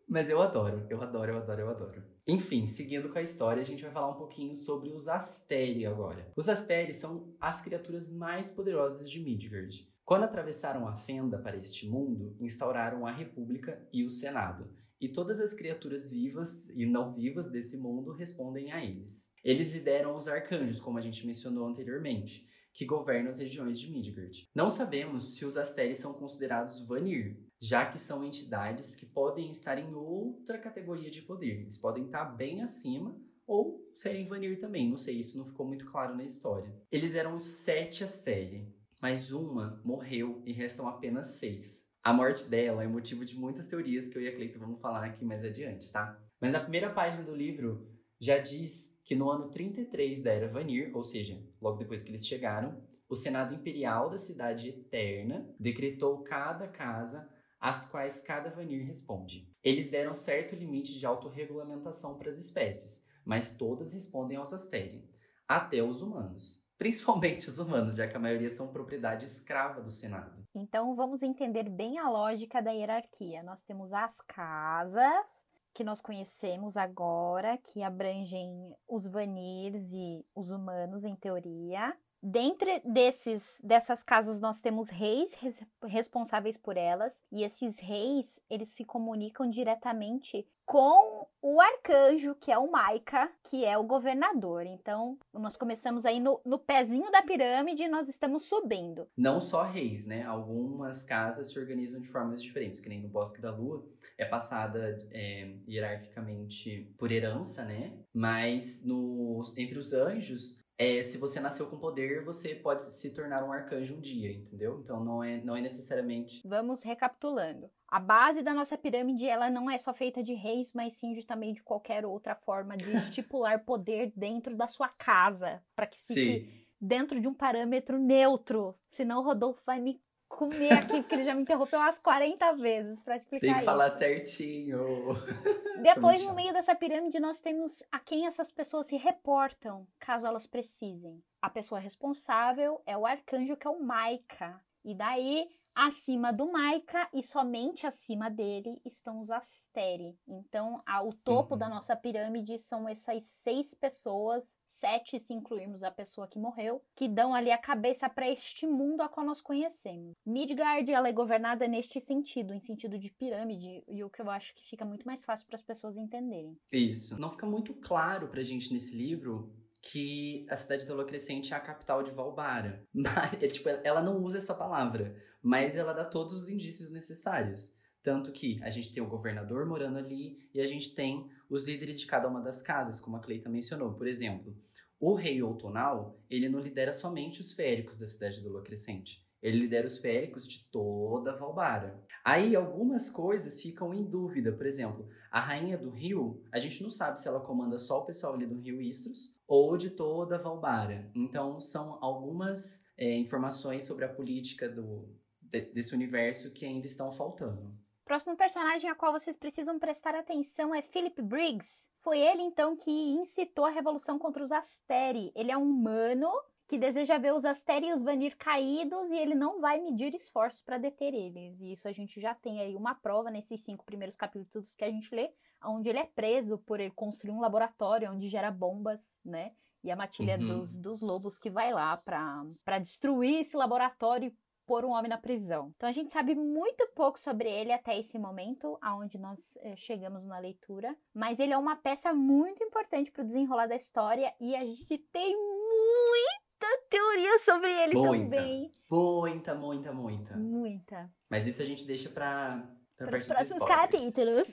Mas eu adoro, eu adoro, eu adoro, eu adoro. Enfim, seguindo com a história, a gente vai falar um pouquinho sobre os Asteri agora. Os Asteri são as criaturas mais poderosas de Midgard. Quando atravessaram a fenda para este mundo, instauraram a República e o Senado. E todas as criaturas vivas e não vivas desse mundo respondem a eles. Eles lideram os arcanjos, como a gente mencionou anteriormente, que governam as regiões de Midgard. Não sabemos se os Asteri são considerados Vanir, já que são entidades que podem estar em outra categoria de poder. Eles podem estar bem acima ou serem Vanir também. Não sei, isso não ficou muito claro na história. Eles eram sete Asteri, mas uma morreu e restam apenas seis. A morte dela é motivo de muitas teorias que eu e a Cleita vamos falar aqui mais adiante, tá? Mas na primeira página do livro já diz que no ano 33 da Era Vanir, ou seja, logo depois que eles chegaram, o Senado Imperial da Cidade Eterna decretou cada casa às quais cada Vanir responde. Eles deram certo limite de autorregulamentação para as espécies, mas todas respondem aos Asteri, até os humanos. [laughs] Principalmente os humanos, já que a maioria são propriedade escrava do Senado. Então vamos entender bem a lógica da hierarquia. Nós temos as casas, que nós conhecemos agora, que abrangem os Vanirs e os humanos, em teoria. Dentre desses, dessas casas, nós temos reis res, responsáveis por elas, e esses reis, eles se comunicam diretamente com o arcanjo, que é o Maika, que é o governador. Então, nós começamos aí no, no pezinho da pirâmide e nós estamos subindo. Não só reis, né? Algumas casas se organizam de formas diferentes, que nem no Bosque da Lua, é passada é, hierarquicamente por herança, né? Mas nos, entre os anjos, é, se você nasceu com poder, você pode se tornar um arcanjo um dia, entendeu? Então não é, não é necessariamente. Vamos recapitulando. A base da nossa pirâmide, ela não é só feita de reis, mas sim de, também de qualquer outra forma de [laughs] estipular poder dentro da sua casa, para que fique sim. dentro de um parâmetro neutro. Senão o Rodolfo vai me comer aqui, porque ele já me interrompeu umas 40 vezes para explicar Tem que isso. falar certinho. [laughs] Depois, no meio dessa pirâmide, nós temos a quem essas pessoas se reportam, caso elas precisem. A pessoa responsável é o arcanjo, que é o Maika. E daí Acima do Maika e somente acima dele estão os Asteri. Então, o topo uhum. da nossa pirâmide são essas seis pessoas, sete se incluirmos a pessoa que morreu, que dão ali a cabeça para este mundo a qual nós conhecemos. Midgard ela é governada neste sentido, em sentido de pirâmide, e o que eu acho que fica muito mais fácil para as pessoas entenderem. Isso. Não fica muito claro pra gente nesse livro que a cidade da Lua Crescente é a capital de Valbara. [laughs] Mas, é, tipo, ela não usa essa palavra, mas ela dá todos os indícios necessários. Tanto que a gente tem o governador morando ali e a gente tem os líderes de cada uma das casas, como a Cleita mencionou. Por exemplo, o rei outonal, ele não lidera somente os féricos da cidade da Lua Crescente. Ele lidera os féricos de toda Valbara. Aí algumas coisas ficam em dúvida. Por exemplo, a rainha do rio, a gente não sabe se ela comanda só o pessoal ali do rio Istros ou de toda Valbara. Então são algumas é, informações sobre a política do, de, desse universo que ainda estão faltando. Próximo personagem a qual vocês precisam prestar atenção é Philip Briggs. Foi ele então que incitou a revolução contra os Asteri. Ele é um humano que deseja ver os Asteri e os Vanir caídos e ele não vai medir esforços para deter eles. E isso a gente já tem aí uma prova nesses cinco primeiros capítulos que a gente lê, onde ele é preso por ele construir um laboratório onde gera bombas, né? E a matilha uhum. dos, dos lobos que vai lá para destruir esse laboratório pôr um homem na prisão. Então a gente sabe muito pouco sobre ele até esse momento, aonde nós eh, chegamos na leitura, mas ele é uma peça muito importante para o desenrolar da história e a gente tem muita teoria sobre ele muita, também. Muita, muita, muita. Muita. Mas isso a gente deixa para para os próximos capítulos.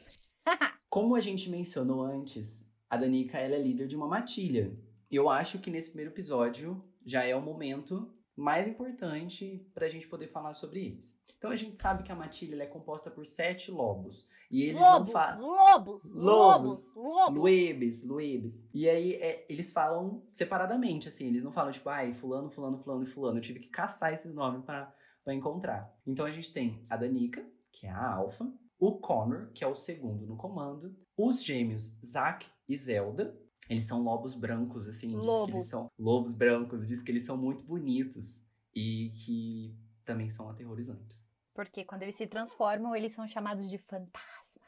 [laughs] Como a gente mencionou antes, a Danica ela é líder de uma matilha. Eu acho que nesse primeiro episódio já é o momento mais importante para a gente poder falar sobre eles. Então a gente sabe que a matilha é composta por sete lobos. E eles lobos, não falam. Lobos, lobos, lobos. Luebes, luebes. E aí é, eles falam separadamente, assim. Eles não falam, tipo, ai, fulano, fulano, fulano e fulano. Eu tive que caçar esses nomes para encontrar. Então a gente tem a Danica, que é a alfa. O Connor, que é o segundo no comando. Os gêmeos Zack e Zelda, eles são lobos brancos, assim. Lobo. Diz que eles são lobos brancos, diz que eles são muito bonitos e que também são aterrorizantes. Porque quando eles se transformam, eles são chamados de fantasmas.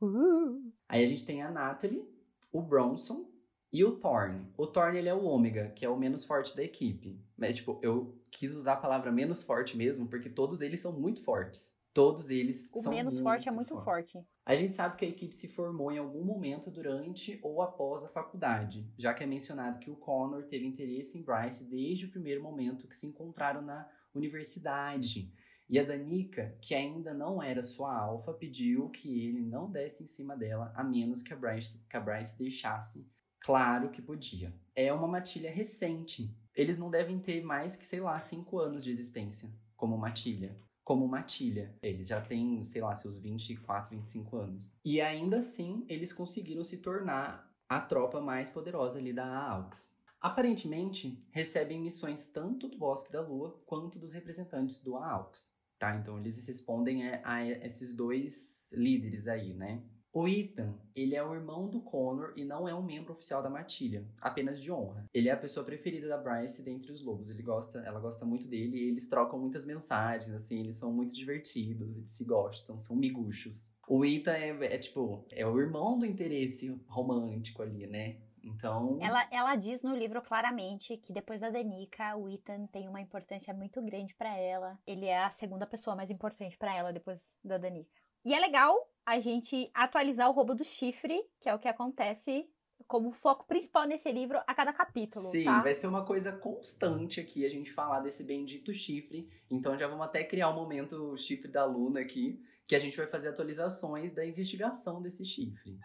Uh. Aí a gente tem a Natalie, o Bronson e o Thorn. O Thorn, ele é o ômega, que é o menos forte da equipe. Mas, tipo, eu quis usar a palavra menos forte mesmo, porque todos eles são muito fortes. Todos eles o são menos forte é muito forte. forte. A gente sabe que a equipe se formou em algum momento durante ou após a faculdade, já que é mencionado que o Connor teve interesse em Bryce desde o primeiro momento que se encontraram na universidade. E a Danica, que ainda não era sua alfa, pediu que ele não desse em cima dela, a menos que a Bryce, que a Bryce deixasse claro que podia. É uma matilha recente. Eles não devem ter mais que, sei lá, cinco anos de existência como matilha como matilha. Eles já têm, sei lá, seus 24, 25 anos. E ainda assim, eles conseguiram se tornar a tropa mais poderosa ali da AUX. Aparentemente, recebem missões tanto do Bosque da Lua quanto dos representantes do AUX. Tá? Então eles respondem a, esses dois líderes aí, né? O Ethan, ele é o irmão do Connor e não é um membro oficial da matilha, apenas de honra. Ele é a pessoa preferida da Bryce dentre os lobos. Ele gosta, ela gosta muito dele e eles trocam muitas mensagens, assim, eles são muito divertidos, eles se gostam, são miguxos. O Ethan é, é tipo, é o irmão do interesse romântico ali, né? Então. Ela, ela diz no livro claramente que depois da Danica, o Ethan tem uma importância muito grande para ela. Ele é a segunda pessoa mais importante para ela depois da Danica. E é legal a gente atualizar o roubo do chifre, que é o que acontece como foco principal nesse livro a cada capítulo. Sim, tá? vai ser uma coisa constante aqui a gente falar desse bendito chifre. Então já vamos até criar o um momento chifre da Luna aqui, que a gente vai fazer atualizações da investigação desse chifre.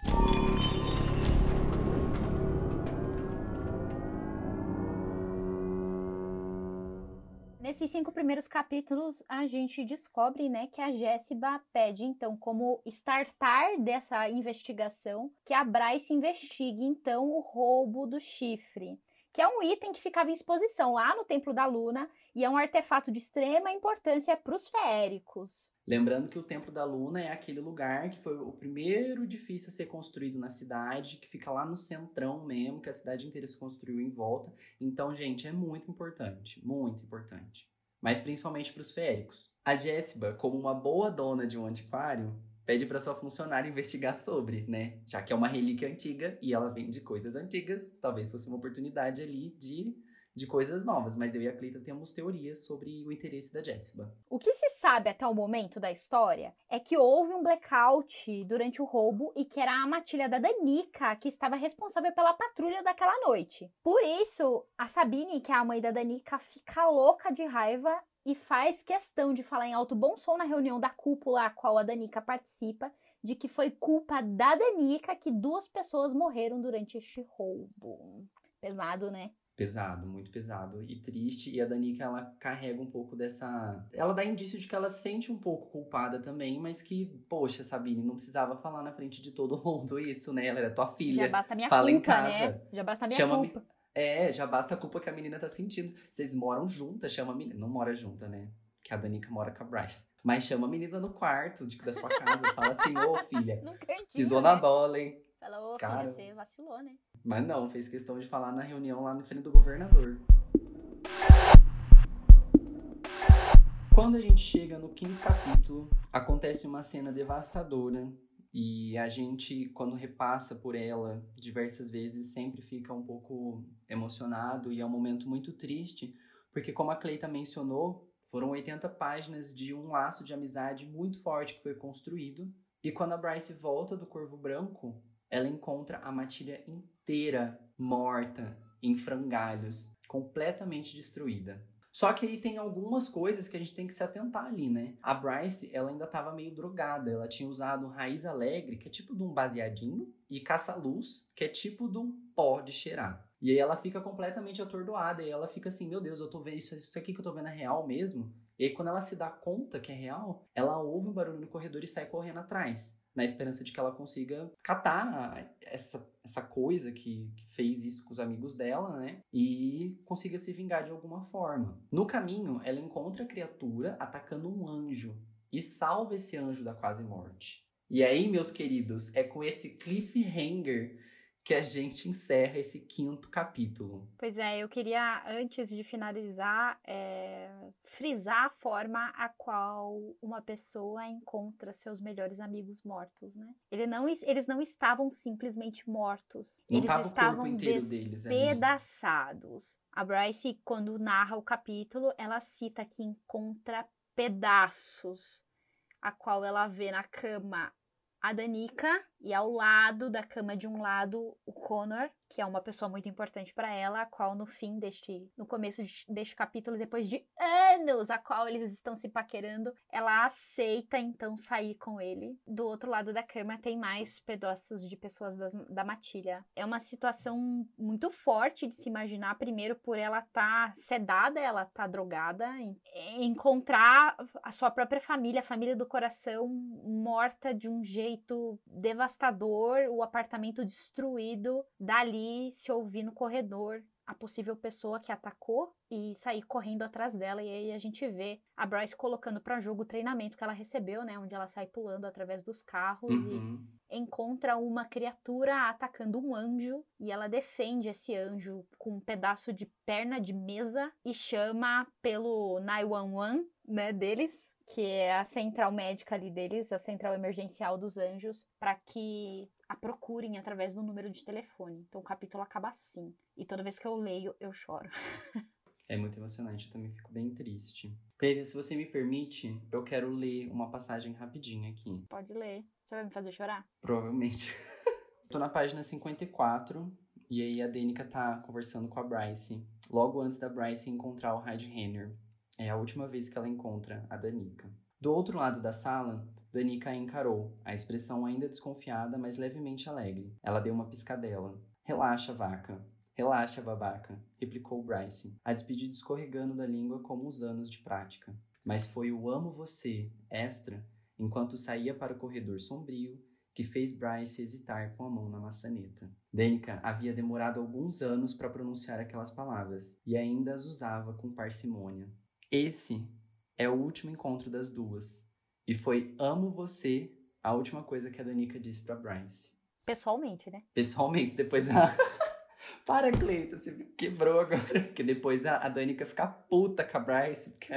Nesses cinco primeiros capítulos, a gente descobre, né, que a Jéssica pede, então, como startar dessa investigação, que a Bryce investigue, então, o roubo do chifre. que é um item que ficava em exposição lá no Templo da Luna e é um artefato de extrema importância para os feéricos. Lembrando que o Templo da Luna é aquele lugar que foi o primeiro edifício a ser construído na cidade, que fica lá no centrão mesmo, que a cidade inteira se construiu em volta. Então, gente, é muito importante, muito importante. Mas principalmente para os feéricos. A Jéssica, como uma boa dona de um antiquário, pede para sua funcionária investigar sobre, né? Já que é uma relíquia antiga e ela vende coisas antigas, talvez fosse uma oportunidade ali de, de coisas novas. Mas eu e a Cleita temos teorias sobre o interesse da Jéssica. O que se sabe até o momento da história é que houve um blackout durante o roubo e que era a matilha da Danica que estava responsável pela patrulha daquela noite. Por isso, a Sabine, que é a mãe da Danica, fica louca de raiva e faz questão de falar em alto bom som na reunião da cúpula a qual a Danica participa, de que foi culpa da Danica que duas pessoas morreram durante este roubo. Pesado, né? Pesado, muito pesado e triste. E a Danica, ela carrega um pouco dessa. Ela dá indício de que ela sente um pouco culpada também, mas que, poxa, Sabine, não precisava falar na frente de todo [laughs] mundo isso, né? Ela era tua filha. Já basta a minha Fala culpa, em casa. né? Já basta a minha Chama culpa. É, já basta a culpa que a menina tá sentindo. Vocês moram juntas, chama a menina. Não mora junta, né? Que a Danica mora com a Bryce. Mas chama a menina no quarto de, da sua casa. fala assim, ô filha, [laughs] pisou né? na bola, hein? Fala, ô Cara. filha, você vacilou, né? Mas não, fez questão de falar na reunião lá na frente do governador. Quando a gente chega no quinto capítulo, acontece uma cena devastadora e a gente, quando repassa por ela diversas vezes, sempre fica um pouco emocionado e é um momento muito triste, porque como a Cleita mencionou, foram 80 páginas de um laço de amizade muito forte que foi construído. E quando a Bryce volta do Corvo Branco, ela encontra a matilha inteira morta, em frangalhos, completamente destruída. Só que aí tem algumas coisas que a gente tem que se atentar ali, né? A Bryce, ela ainda estava meio drogada. Ela tinha usado raiz alegre, que é tipo de um baseadinho, e caça-luz, que é tipo de um pó de cheirar. E aí ela fica completamente atordoada e ela fica assim, meu Deus, eu tô vendo isso, isso aqui que eu tô vendo é real mesmo? E aí quando ela se dá conta que é real, ela ouve um barulho no corredor e sai correndo atrás na esperança de que ela consiga catar essa, essa coisa que, que, fez isso com os amigos dela, né? E consiga se vingar de alguma forma. No caminho, ela encontra a criatura atacando um anjo e salva esse anjo da quase morte. E aí, meus queridos, é com esse cliffhanger que a gente encerra esse quinto capítulo. Pois é, eu queria, antes de finalizar, é, frisar a forma a qual uma pessoa encontra seus melhores amigos mortos, né? Ele não, eles não estavam simplesmente mortos. Não eles estavam inteiro deles despedaçados. A Bryce, quando narra o capítulo, ela cita que encontra pedaços, a qual ela vê na cama a Danica e ao lado da cama de um lado o Connor, que é uma pessoa muito importante para ela, a qual no fim deste, no começo deste capítulo, depois de anos a qual eles estão se paquerando, ela aceita então sair com ele. Do outro lado da cama tem mais pedaços de pessoas das, da matilha. É uma situação muito forte de se imaginar, primeiro por ela estar tá sedada, ela tá drogada, encontrar a sua própria família, a família do coração morta de um jeito devastador, o apartamento destruído, dali se ouvir no corredor a possível pessoa que atacou e sair correndo atrás dela. E aí a gente vê a Bryce colocando para jogo o treinamento que ela recebeu, né? Onde ela sai pulando através dos carros Uhum. e encontra uma criatura atacando um anjo. E ela defende esse anjo com um pedaço de perna de mesa e chama pelo 911, né? Deles, que é a central médica ali deles, a central emergencial dos anjos, para que a procurem através do número de telefone. Então o capítulo acaba assim. E toda vez que eu leio, eu choro. [laughs] É muito emocionante, eu também fico bem triste. Cleide, se você me permite, eu quero ler uma passagem rapidinha aqui. Pode ler. Você vai me fazer chorar? Provavelmente. [laughs] Tô na página 54, e aí a Danica tá conversando com a Bryce, logo antes da Bryce encontrar o Hyde Henner. É a última vez que ela encontra a Danica. Do outro lado da sala, Danica a encarou, a expressão ainda desconfiada, mas levemente alegre. Ela deu uma piscadela. Relaxa, vaca. Relaxa, babaca, replicou Bryce, a despedida escorregando da língua como os anos de prática. Mas foi o amo você, extra, enquanto saía para o corredor sombrio, que fez Bryce hesitar com a mão na maçaneta. Danica havia demorado alguns anos para pronunciar aquelas palavras e ainda as usava com parcimônia. Esse é o último encontro das duas. E foi amo você a última coisa que a Danica disse para Bryce. Pessoalmente, né? Pessoalmente, depois a. [laughs] Para, Cleita, você quebrou agora. Porque depois a, a Danica fica puta com a Bryce, porque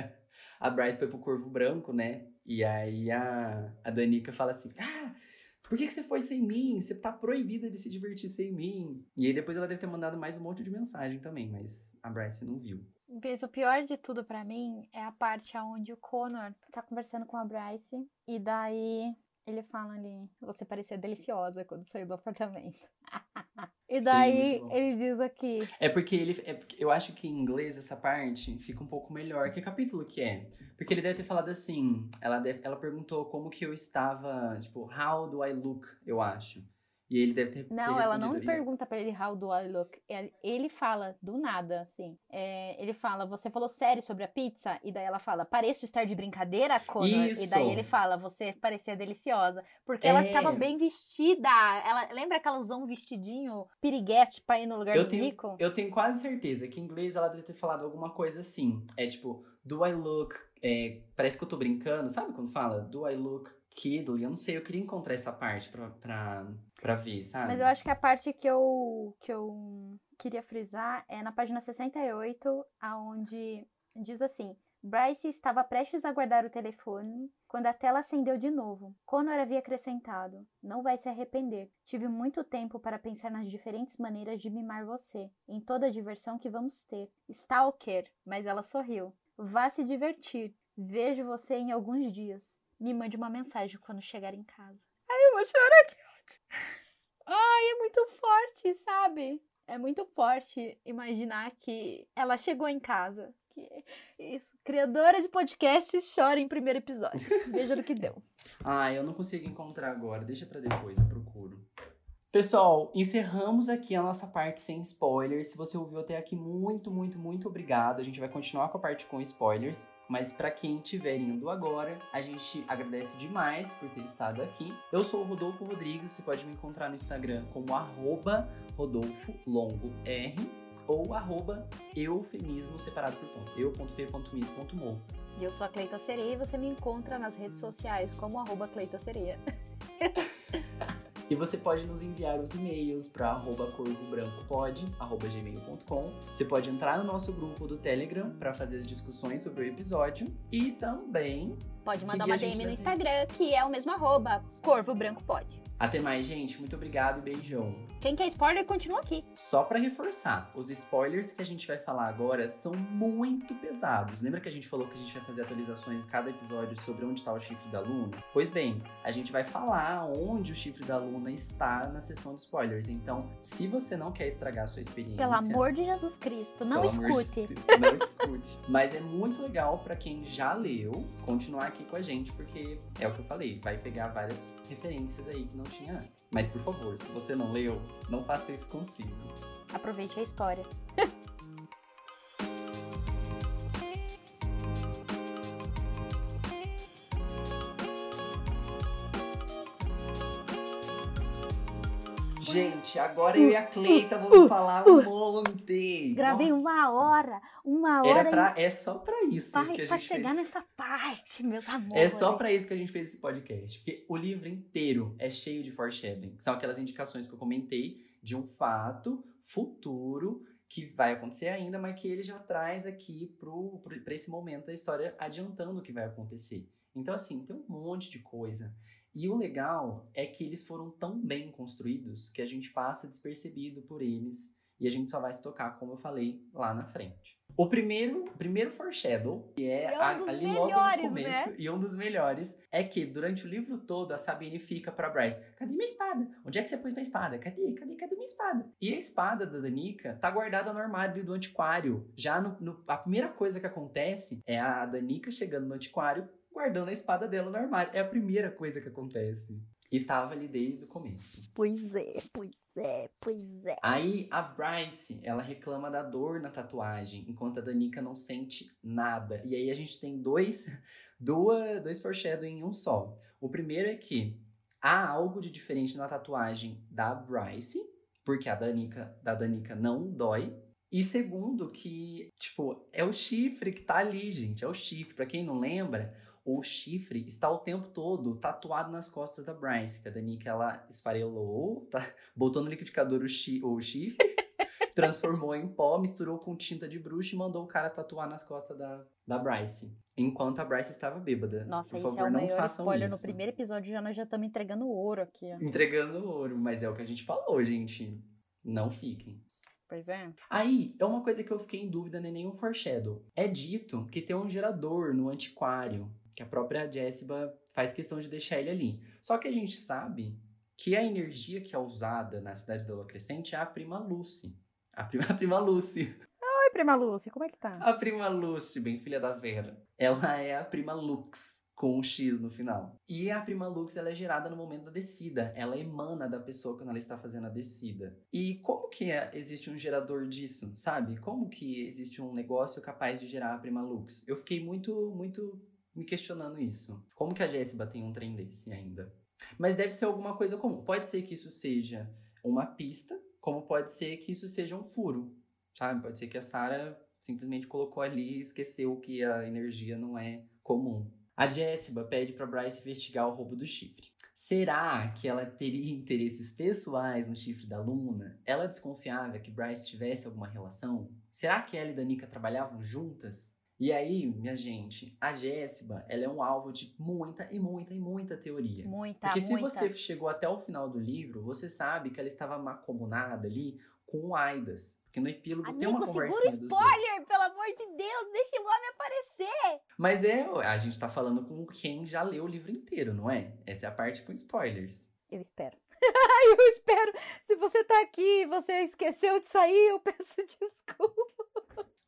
a Bryce foi pro Corvo Branco, né? E aí a, a Danica fala assim: Ah, por que, que você foi sem mim? Você tá proibida de se divertir sem mim. E aí depois ela deve ter mandado mais um monte de mensagem também, mas a Bryce não viu. Mas o pior de tudo para mim é a parte onde o Connor tá conversando com a Bryce e daí ele fala ali, você parecia deliciosa quando saiu do apartamento. [laughs] e daí Sim, ele diz aqui. É porque ele. É porque eu acho que em inglês essa parte fica um pouco melhor. Que capítulo que é? Porque ele deve ter falado assim. Ela, deve, ela perguntou como que eu estava. Tipo, how do I look? Eu acho. E ele deve ter. ter Não, ela não pergunta pra ele how do I look. Ele- Ele fala do nada, assim. É, ele fala, você falou sério sobre a pizza? E daí ela fala, pareço estar de brincadeira, Connor? E Isso. daí ele fala, você parecia deliciosa. Porque ela É. estava bem vestida. Ela Lembra que ela usou um vestidinho piriguete pra ir no lugar Eu do tenho, rico? eu tenho quase certeza que em inglês ela deve ter falado alguma coisa assim. É tipo, do I look. é, parece que eu tô brincando, sabe quando fala? Do I look kidly? Eu não sei, eu queria encontrar essa parte pra, pra, pra ver, sabe? Mas eu acho que a parte que eu, que eu queria frisar é na página 68, aonde diz assim: Bryce estava prestes a guardar o telefone quando a tela acendeu de novo. Connor havia acrescentado: Não vai se arrepender. Tive muito tempo para pensar nas diferentes maneiras de mimar você, em toda a diversão que vamos ter. Stalker, mas ela sorriu. Vá se divertir. Vejo você em alguns dias. Me mande uma mensagem quando chegar em casa. Ai, eu vou chorar aqui. Ai, é muito forte, sabe? É muito forte imaginar que ela chegou em casa. Que isso, criadora de podcast chora em primeiro episódio. Veja no que deu. [laughs] Ah, eu não consigo encontrar agora. Deixa pra depois, eu procuro. Pessoal, encerramos aqui a nossa parte sem spoilers. Se você ouviu até aqui, muito, muito, muito obrigado. A gente vai continuar com a parte com spoilers. Mas pra quem estiver indo agora, a gente agradece demais por ter estado aqui. Eu sou o Rodolfo Rodrigues, você pode me encontrar no Instagram como arroba Rodolfo Longo R ou arroba eufemismo separado por pontos. eu.fe.mis.mo. E eu sou a Cleita Sereia e você me encontra nas redes sociais como arroba Cleita Sereia. [laughs] E você pode nos enviar os e-mails para corvobrancopod, arroba gmail.com. Você pode entrar no nosso grupo do Telegram para fazer as discussões sobre o episódio. E também, Pode mandar Seguir uma DM no Instagram, que é o mesmo arroba, Corvo Branco Pode. até mais, gente. Muito obrigado e beijão. Quem quer spoiler, continua aqui. Só para reforçar, os spoilers que a gente vai falar agora são muito pesados. Lembra que a gente falou que a gente vai fazer atualizações em cada episódio sobre onde está o chifre da Luna? Pois bem, a gente vai falar onde o chifre da Luna está na sessão de spoilers. Então, se você não quer estragar a sua experiência, Pelo amor de Jesus Cristo, não amor de escute. Deus, não escute. [laughs] Mas é muito legal pra quem já leu continuar aqui com a gente, porque é o que eu falei, vai pegar várias referências aí que não tinha antes. Mas por favor, se você não leu, não faça isso consigo. Aproveite a história. [laughs] Agora eu e a Cleita vamos falar um monte. Gravei Nossa. uma hora, uma Era hora pra, é só pra isso pra, que a pra gente chegar fez. nessa parte, meus amores. É só pra isso que a gente fez esse podcast. Porque o livro inteiro é cheio de foreshadowing. São aquelas indicações que eu comentei de um fato futuro que vai acontecer ainda, mas que ele já traz aqui pra esse momento da história adiantando o que vai acontecer. Então, assim, tem um monte de coisa. E o legal é que eles foram tão bem construídos que a gente passa despercebido por eles e a gente só vai se tocar, como eu falei, lá na frente. O primeiro, o primeiro foreshadow, que é, é um a- ali logo no começo, né? e um dos melhores, é que durante o livro todo a Sabine fica pra Bryce: cadê minha espada? Onde é que você pôs minha espada? Cadê? Cadê? Cadê minha espada? E a espada da Danica tá guardada no armário do antiquário. Já no, no- a primeira coisa que acontece é a Danica chegando no antiquário, guardando a espada dela no armário. É a primeira coisa que acontece. E tava ali desde o começo. Pois é, pois é, pois é. Aí a Bryce, ela reclama da dor na tatuagem, enquanto a Danica não sente nada. E aí a gente tem dois, [laughs] duas, dois foreshadowing em um só. O primeiro é que há algo de diferente na tatuagem da Bryce, porque a Danica, da Danica não dói. E segundo, que, tipo, é o chifre que tá ali, gente. É o chifre. Pra quem não lembra, o chifre está o tempo todo tatuado nas costas da Bryce, que a Danica, ela esfarelou, tá? botou no liquidificador o, chi o chifre, [laughs] transformou em pó, misturou com tinta de bruxa e mandou o cara tatuar nas costas da, da Bryce. Enquanto a Bryce estava bêbada. Nossa, Por isso favor, é não façam spoiler. isso. No primeiro episódio já nós já estamos entregando ouro aqui. ó. Entregando ouro, mas é o que a gente falou, gente. Não fiquem. Pois é. Aí, é uma coisa que eu fiquei em dúvida, nem nenhum foreshadow. É dito que tem um gerador no antiquário, que a própria Jessiba faz questão de deixar ele ali. Só que a gente sabe que a energia que é usada na cidade da Lua Crescente é a prima Lucy. A prima, a prima Lucy. Oi, Prima Lucy, como é que tá? A prima Lucy, bem filha da Vera. Ela é a prima Lux, com um X no final. E a prima Lux, ela é gerada no momento da descida. Ela emana da pessoa quando ela está fazendo a descida. E como que é- existe um gerador disso, sabe? Como que existe um negócio capaz de gerar a prima Lux? Eu fiquei muito, muito me questionando isso. Como que a Jéssica tem um trem desse ainda? Mas deve ser alguma coisa comum. Pode ser que isso seja uma pista, como pode ser que isso seja um furo, sabe? Pode ser que a Sarah simplesmente colocou ali e esqueceu que a energia não é comum. A Jessica pede para Bryce investigar o roubo do chifre. Será que ela teria interesses pessoais no chifre da Luna? Ela desconfiava que Bryce tivesse alguma relação? Será que ela e Danica trabalhavam juntas? E aí, minha gente, a Jéssica, ela é um alvo de muita e muita e muita teoria. Muita, Porque se muita. você chegou até o final do livro, você sabe que ela estava macomunada ali com o Aidas. Porque no epílogo tem uma Amigo, segura conversinha dois. spoiler, pelo amor de Deus, deixa o homem aparecer. Mas é, a gente tá falando com quem já leu o livro inteiro, não é? Essa é a parte com spoilers. Eu espero. [laughs] Eu espero. Se você tá aqui e você esqueceu de sair, eu peço [laughs] desculpa.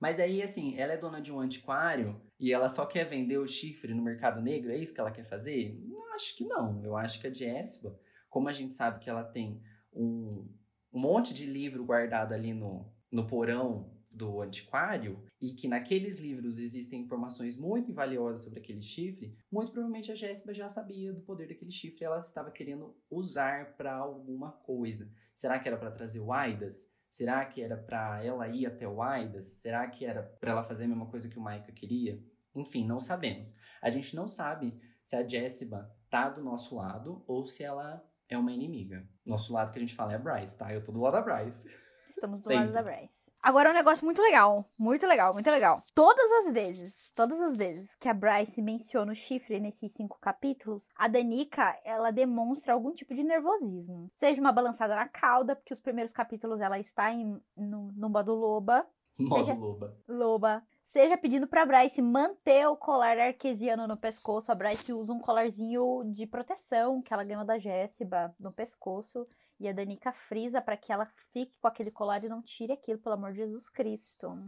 Mas aí, assim, ela é dona de um antiquário e ela só quer vender o chifre no mercado negro? É isso que ela quer fazer? Acho que não. Eu acho que a Jéssica, como a gente sabe que ela tem um, um monte de livro guardado ali no, no porão do antiquário e que naqueles livros existem informações muito valiosas sobre aquele chifre, muito provavelmente a Jéssica já sabia do poder daquele chifre e ela estava querendo usar para alguma coisa. Será que era para trazer o Aidas? Será que era para ela ir até o Aidas? Será que era para ela fazer a mesma coisa que o Maika queria? Enfim, não sabemos. A gente não sabe se a Jéssica tá do nosso lado ou se ela é uma inimiga. Nosso lado que a gente fala é a Bryce, tá? Eu tô do lado da Bryce. Estamos do Sempre. lado da Bryce. Agora um negócio muito legal, muito legal, muito legal. Todas as vezes, todas as vezes que a Bryce menciona o chifre nesses cinco capítulos, a Danica, ela demonstra algum tipo de nervosismo. Seja uma balançada na cauda, porque os primeiros capítulos ela está em, no, no modo loba, Modo Seja- loba. loba. Seja pedindo pra Bryce manter o colar arquesiano no pescoço. A Bryce usa um colarzinho de proteção que ela ganhou da Jéssica no pescoço. E a Danica frisa pra que ela fique com aquele colar e não tire aquilo, pelo amor de Jesus Cristo.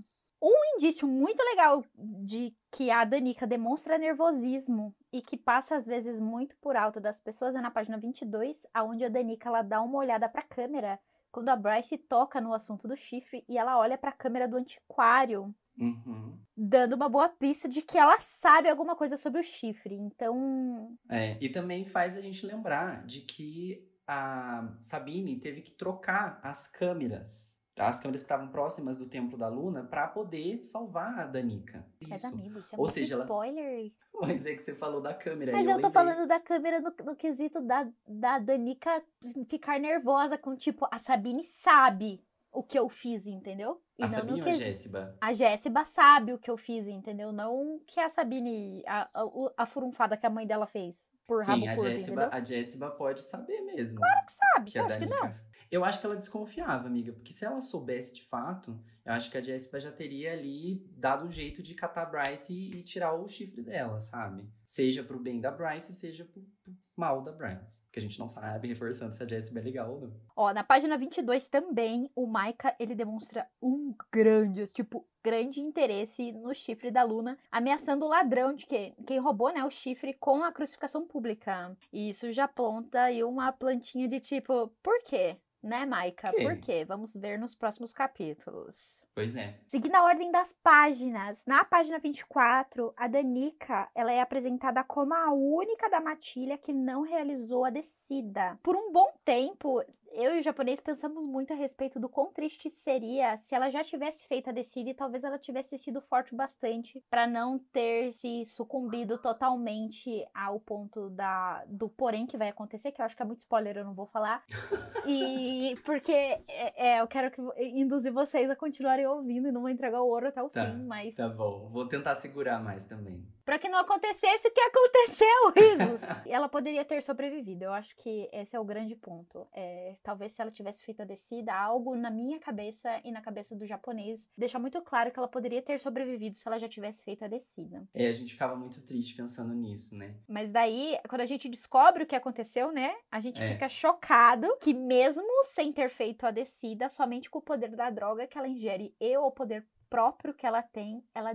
Um indício muito legal de que a Danica demonstra nervosismo e que passa às vezes muito por alto das pessoas é na página 22, aonde a Danica ela dá uma olhada pra câmera quando a Bryce toca no assunto do chifre e ela olha pra câmera do antiquário Uhum. dando uma boa pista de que ela sabe alguma coisa sobre o chifre. Então, É, e também faz a gente lembrar de que a Sabine teve que trocar as câmeras, as câmeras que estavam próximas do Templo da Luna, para poder salvar a Danica. mas Isso. amigo, isso é Ou seja, ela- spoiler. Mas é que você falou da câmera. Mas e eu tô lembrei. falando da câmera no, no quesito da, da Danica ficar nervosa com, tipo, a Sabine sabe o que eu fiz, entendeu? E A não Sabine ou a Jéssica? A Jéssica sabe o que eu fiz, entendeu? Não que a Sabine, a, a, a furunfada que a mãe dela fez por Sim, rabo a curto, Jéssica, entendeu? a Jéssica pode saber mesmo. Sabe, que você a acha que não? Eu acho que ela desconfiava, amiga, porque se ela soubesse de fato, eu acho que a Jéssica já teria ali dado um jeito de catar a Bryce e, e tirar o chifre dela, sabe? Seja pro bem da Bryce, seja pro, pro mal da Bryce. Porque a gente não sabe, [laughs] reforçando se a Jéssica é legal ou não. Ó, na página 22 também, o Maika, ele demonstra um grande, tipo, grande interesse no chifre da Luna, ameaçando o ladrão de que, quem roubou, né, o chifre com a crucificação pública. E isso já planta aí uma plantinha de tipo, por quê? Né, Maika? Por quê? Vamos ver nos próximos capítulos. Pois é. Seguindo a ordem das páginas, na página 24, a Danica, ela é apresentada como a única da matilha que não realizou a descida. Por um bom tempo, eu e o japonês pensamos muito a respeito do quão triste seria se ela já tivesse feito a descida e talvez ela tivesse sido forte o bastante para não ter se sucumbido totalmente ao ponto da do porém que vai acontecer, que eu acho que é muito spoiler, eu não vou falar. [laughs] E porque é, é, eu quero que induzir vocês a continuarem ouvindo e não vou entregar o ouro até o Tá, fim, mas Tá bom. Vou tentar segurar mais também. Pra que não acontecesse o que [laughs] aconteceu, risos. ela poderia ter sobrevivido. Eu acho que esse é o grande ponto. É, talvez se ela tivesse feito a descida, algo na minha cabeça e na cabeça do japonês deixa muito claro que ela poderia ter sobrevivido se ela já tivesse feito a descida. É, a gente ficava muito triste pensando nisso, né? Mas daí, quando a gente descobre o que aconteceu, né? A gente É. fica chocado que mesmo sem ter feito a descida, somente com o poder da droga que ela ingere e o poder próprio que ela tem, ela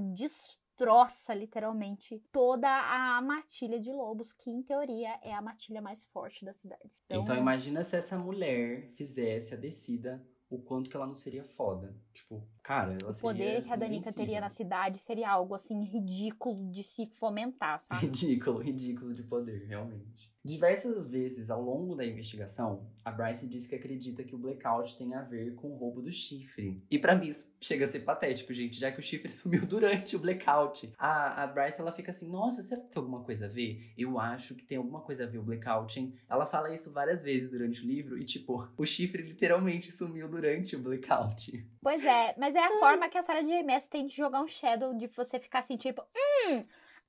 destroça literalmente toda a matilha de lobos, que em teoria é a matilha mais forte da cidade. Então, imagina se essa mulher fizesse a descida, o quanto que ela não seria foda. Tipo, cara, ela o seria poder que a Danica teria na cidade seria algo assim ridículo de se fomentar, [laughs] sabe? Ridículo, ridículo de poder, realmente. Diversas vezes ao longo da investigação, a Bryce diz que acredita que o blackout tem a ver com o roubo do chifre. E pra mim isso chega a ser patético, gente, já que o chifre [laughs] sumiu durante o blackout. A, a Bryce ela fica assim: nossa, será que tem alguma coisa a ver? Eu acho que tem alguma coisa a ver o blackout, hein? Ela fala isso várias vezes durante o livro e, tipo, o chifre literalmente sumiu durante o blackout. Pois é, mas é a forma que a Sarah J. Maas tem de jogar um shadow, de você ficar assim, tipo, hum,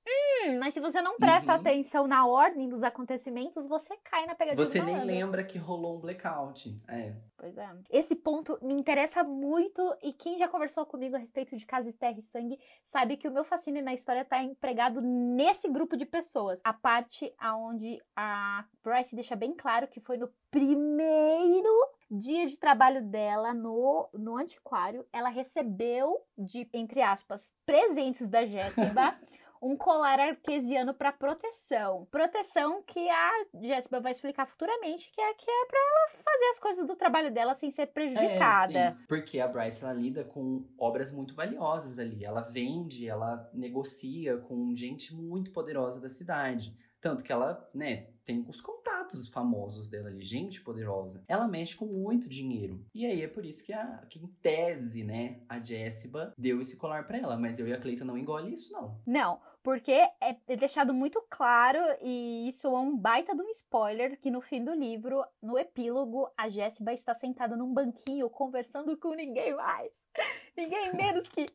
hum, mas se você não presta Uhum. atenção na ordem dos acontecimentos, você cai na pegadinha Você nem lembra que rolou um blackout. É. Pois é. Esse ponto me interessa muito e quem já conversou comigo a respeito de Casa de Terra e Sangue sabe que o meu fascínio na história tá empregado nesse grupo de pessoas. A parte aonde a Bryce deixa bem claro que foi no primeiro dia de trabalho dela no, no antiquário, ela recebeu de, entre aspas, presentes da Jéssica [laughs] um colar arquesiano para proteção. Proteção que a Jéssica vai explicar futuramente que é que é para ela fazer as coisas do trabalho dela sem ser prejudicada. É, sim, porque a Bryce ela lida com obras muito valiosas ali. Ela vende, ela negocia com gente muito poderosa da cidade. Tanto que ela, né, tem os contatos famosos dela ali, gente poderosa. Ela mexe com muito dinheiro. E aí é por isso que, a, que em tese, né, a Jessica deu esse colar pra ela. Mas eu e a Cleita não engole isso, não. Não, porque é é deixado muito claro, e isso é um baita de um spoiler, que no fim do livro, no epílogo, a Jéssica está sentada num banquinho conversando com ninguém mais. [laughs] Ninguém menos que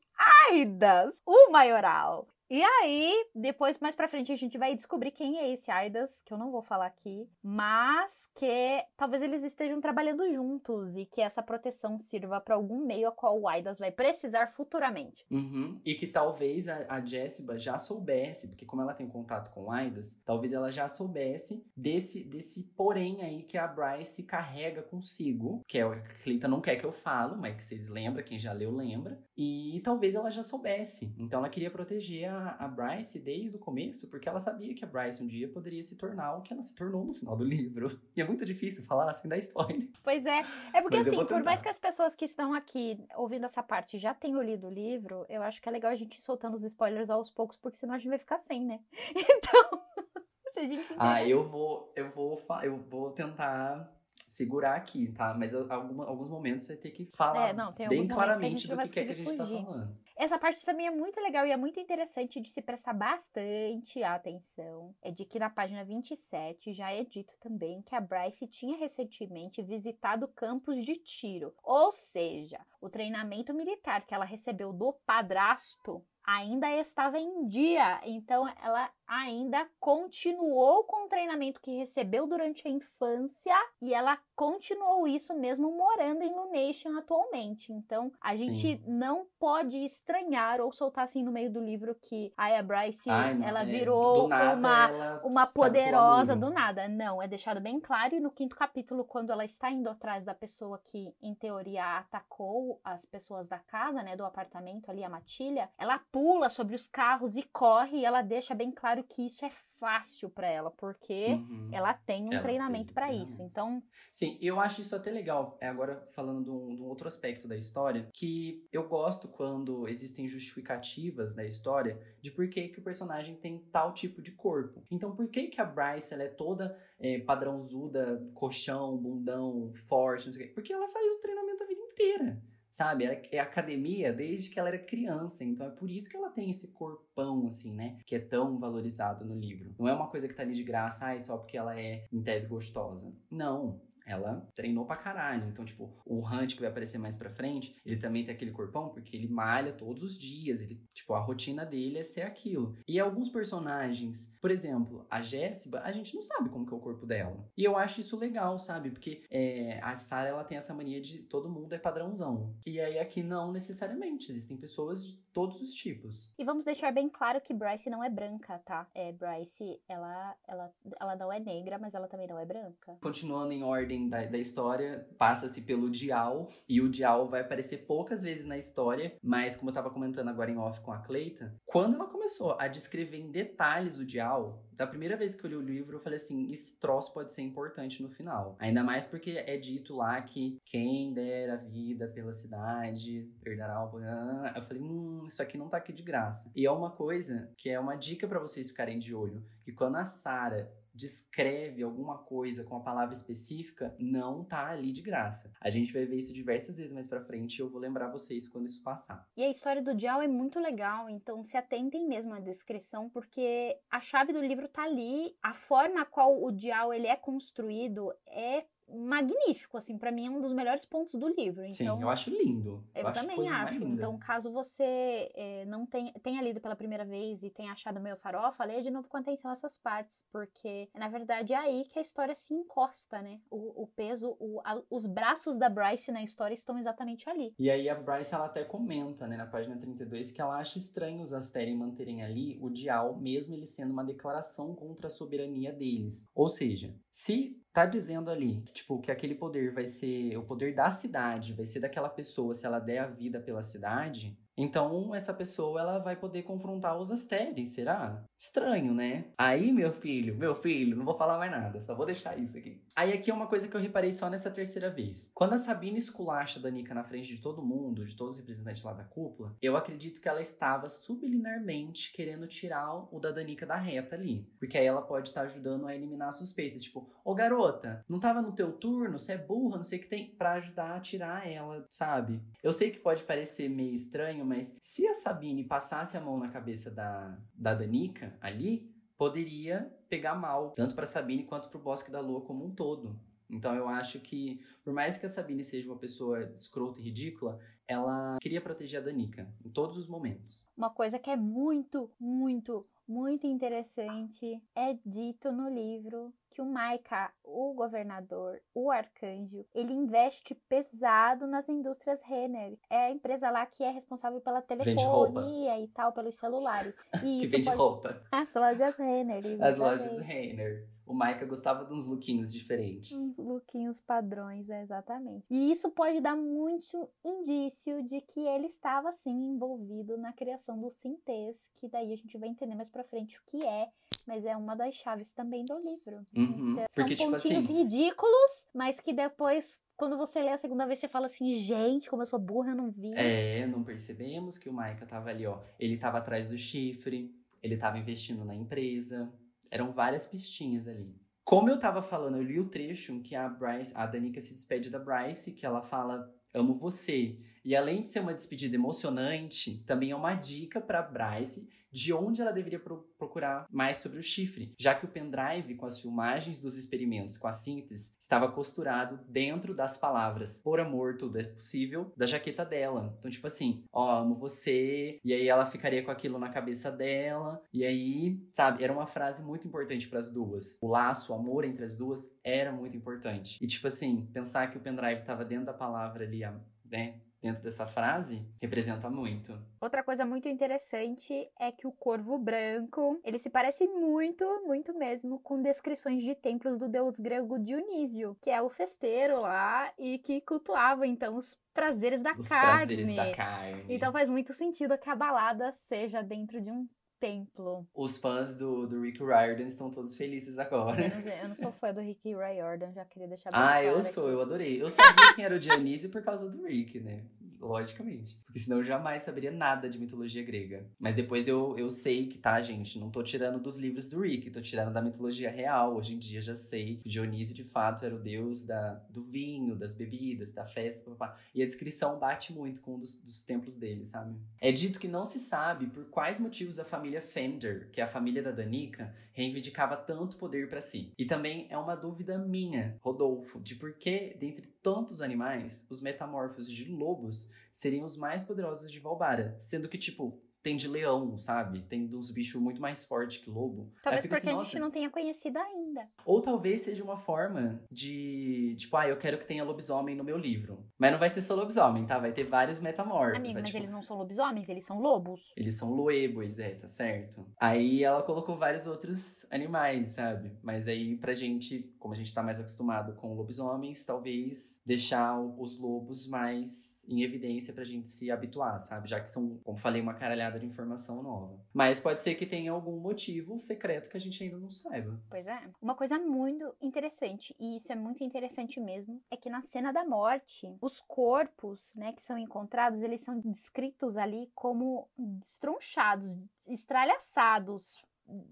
Aidas, o maioral. E aí, depois, mais pra frente, a gente vai descobrir quem é esse Aidas, que eu não vou falar aqui, mas que talvez eles estejam trabalhando juntos e que essa proteção sirva pra algum meio a qual o Aidas vai precisar futuramente. Uhum. E que talvez a, a Jessica já soubesse, porque como ela tem contato com o Aidas, talvez ela já soubesse desse, desse porém aí que a Bryce carrega consigo, que é o que a Cleita não quer que eu falo, mas que vocês lembram, quem já leu lembra. E talvez ela já soubesse. Então ela queria proteger a, a Bryce desde o começo, porque ela sabia que a Bryce um dia poderia se tornar o que ela se tornou no final do [laughs] livro. E é muito difícil falar sem dar spoiler. Pois é, é porque Mas assim, por mais que as pessoas que estão aqui ouvindo essa parte já tenham lido o livro, eu acho que é legal a gente ir soltando os spoilers aos poucos, porque senão a gente vai ficar sem, né? [laughs] Então, [laughs] se a gente Ah, eu vou, eu vou, eu vou tentar segurar aqui, tá? Mas alguma- alguns momentos você tem que falar É, não, tem bem que claramente gente do que, que é que a gente tá fugir. falando. Essa parte também é muito legal e é muito interessante de se prestar bastante atenção. É de que na página 27 já é dito também que a Bryce tinha recentemente visitado campos de tiro. Ou seja, o treinamento militar que ela recebeu do padrasto ainda estava em dia. Então ela ainda continuou com o treinamento que recebeu durante a infância e ela continuou isso mesmo morando em Lunation atualmente. Então a gente Sim. não pode estranhar ou soltar assim no meio do livro que a Bryce Ai, ela é, virou nada uma ela uma poderosa do nada. Não, é deixado bem claro. E no quinto capítulo, quando ela está indo atrás da pessoa que, em teoria, atacou as pessoas da casa, né, do apartamento ali, a matilha, ela pula sobre os carros e corre. E ela deixa bem claro claro que isso é fácil para ela, porque uhum. ela tem um ela treinamento para isso. Então. Sim, eu acho isso até legal. É agora falando de um, de um, outro aspecto da história, que eu gosto quando existem justificativas da história de por que, que o personagem tem tal tipo de corpo. Então, por que, que a Bryce ela é toda é, padrãozuda, colchão, bundão, forte, não sei o quê? Porque ela faz o treinamento a vida inteira sabe? Ela é academia desde que ela era criança, então é por isso que ela tem esse corpão, assim, né? Que é tão valorizado no livro. Não é uma coisa que tá ali de graça, ai, só porque ela é, em tese, gostosa. Não ela treinou pra caralho. Então, tipo, o Hunt que vai aparecer mais pra frente, ele também tem aquele corpão porque ele malha todos os dias. Ele, tipo, a rotina dele é ser aquilo. E alguns personagens, por exemplo, a Jéssica, a gente não sabe como que é o corpo dela. E eu acho isso legal, sabe? Porque é, a Sarah, ela tem essa mania de todo mundo é padrãozão. E aí aqui não necessariamente. Existem pessoas de todos os tipos. E vamos deixar bem claro que Bryce não é branca, tá? É, Bryce, ela, ela, ela não é negra, mas ela também não é branca. Continuando em ordem da, da história passa-se pelo Dial, e o Dial vai aparecer poucas vezes na história, mas como eu tava comentando agora em off com a Cleita, quando ela começou a descrever em detalhes o Dial, da primeira vez que eu li o livro, eu falei assim: esse troço pode ser importante no final. Ainda mais porque é dito lá que quem der a vida pela cidade perderá o. Eu falei: hum, isso aqui não tá aqui de graça. E é uma coisa que é uma dica para vocês ficarem de olho: que quando a Sarah descreve alguma coisa com a palavra específica, não tá ali de graça. A gente vai ver isso diversas vezes mais para frente e eu vou lembrar vocês quando isso passar. E a história do Dial é muito legal, então se atentem mesmo à descrição, porque a chave do livro tá ali, a forma a qual o Dial ele é construído é magnífico, assim, para mim é um dos melhores pontos do livro. Então, Sim, eu acho lindo. Eu, eu também acho. Então, caso você é, não tenha, tenha lido pela primeira vez e tenha achado meio farofa, leia de novo com atenção essas partes, porque na verdade é aí que a história se encosta, né? O, o peso, o, a, os braços da Bryce na história estão exatamente ali. E aí a Bryce ela até comenta, né, na página 32, que ela acha estranho os Asteri manterem ali o Dial, mesmo ele sendo uma declaração contra a soberania deles. Ou seja, se tá dizendo ali que, tipo, que aquele poder vai ser o poder da cidade, vai ser daquela pessoa se ela der a vida pela cidade, então, essa pessoa ela vai poder confrontar os Asteres, será? Estranho, né? Aí, meu filho, meu filho, não vou falar mais nada, só vou deixar isso aqui. Aí, aqui é uma coisa que eu reparei só nessa terceira vez. Quando a Sabina esculacha Danica na frente de todo mundo, de todos os representantes lá da cúpula, eu acredito que ela estava subliminarmente querendo tirar o da Danica da reta ali. Porque aí ela pode estar ajudando a eliminar suspeitas. Tipo, ô garota, não tava no teu turno, você é burra, não sei o que tem, para ajudar a tirar ela, sabe? Eu sei que pode parecer meio estranho, mas se a Sabine passasse a mão na cabeça da, da Danica ali, poderia pegar mal, tanto para Sabine quanto para o Bosque da Lua como um todo. Então eu acho que, por mais que a Sabine seja uma pessoa escrota e ridícula, ela queria proteger a Danica em todos os momentos. Uma coisa que é muito, muito, muito interessante é dito no livro que o Maika, o governador, o arcanjo, ele investe pesado nas indústrias Renner. É a empresa lá que é responsável pela telefonia e tal, pelos celulares. [laughs] E que vende pode... roupa. As lojas Renner. As lojas Renner. O Maika gostava de uns lookinhos diferentes. Uns lookinhos padrões, exatamente. E isso pode dar muito indício de que ele estava, sim, envolvido na criação do Sintês, que daí a gente vai entender mais pra frente o que é, mas é uma das chaves também do livro. Uhum. Então, são Porque, pontinhos tipo assim... ridículos, mas que depois quando você lê a segunda vez, você fala assim, gente, como eu sou burra, eu não vi. É, não percebemos que o Maika tava ali, ó. Ele tava atrás do chifre, ele tava investindo na empresa, eram várias pistinhas ali. Como eu tava falando, eu li o trecho que a Bryce, a Danica se despede da Bryce, que ela fala amo você. E além de ser uma despedida emocionante, também é uma dica para Bryce de onde ela deveria pro procurar mais sobre o chifre, já que o pendrive com as filmagens dos experimentos com a síntese estava costurado dentro das palavras por amor tudo é possível da jaqueta dela. Então, tipo assim, ó, amo você, e aí ela ficaria com aquilo na cabeça dela, e aí, sabe, era uma frase muito importante para as duas. O laço, o amor entre as duas era muito importante. E tipo assim, pensar que o pendrive estava dentro da palavra ali, né? Dentro dessa frase representa muito. Outra coisa muito interessante é que o corvo branco, ele se parece muito, muito mesmo com descrições de templos do deus grego Dionísio, que é o festeiro lá e que cultuava então os prazeres da os carne. Prazeres da carne. Então faz muito sentido que a balada seja dentro de um templo. Os fãs do, do Rick Riordan estão todos felizes agora. Eu não, sei, eu não sou fã do Rick Riordan, já queria deixar bem Ah, eu aqui. sou, eu adorei. Eu sabia quem era o Dionísio por causa do Rick, né? Logicamente. Porque senão eu jamais saberia nada de mitologia grega. Mas depois eu, eu sei que, tá, gente? Não tô tirando dos livros do Rick, tô tirando da mitologia real. Hoje em dia já sei que Dionísio de fato era o deus da, do vinho, das bebidas, da festa, papá. E a descrição bate muito com um dos, dos templos dele, sabe? É dito que não se sabe por quais motivos a família Fender, que é a família da Danica, reivindicava tanto poder pra si. E também é uma dúvida minha, Rodolfo, de por que, dentre tantos animais, os metamorfos de lobos seriam os mais poderosos de Valbara. Sendo que, tipo, tem de leão, sabe? Tem uns bichos muito mais fortes que lobo. Talvez porque assim, a gente não tenha conhecido ainda. ou talvez seja uma forma de, tipo, ah, eu quero que tenha lobisomem no meu livro. Mas não vai ser só lobisomem, tá? Vai ter vários metamorfos. Amigo, vai, mas tipo, eles não são lobisomens, eles são lobos. eles são loebos, é, tá certo? Aí ela colocou vários outros animais, sabe? Mas aí pra gente, como a gente tá mais acostumado com lobisomens, talvez deixar os lobos mais em evidência pra gente se habituar, sabe? Já que são, como falei, uma caralhada de informação nova. Mas pode ser que tenha algum motivo secreto que a gente ainda não saiba. Pois é. Uma coisa muito interessante, e isso é muito interessante mesmo, é que na cena da morte, os corpos, né, que são encontrados, eles são descritos ali como destronchados, estralhaçados,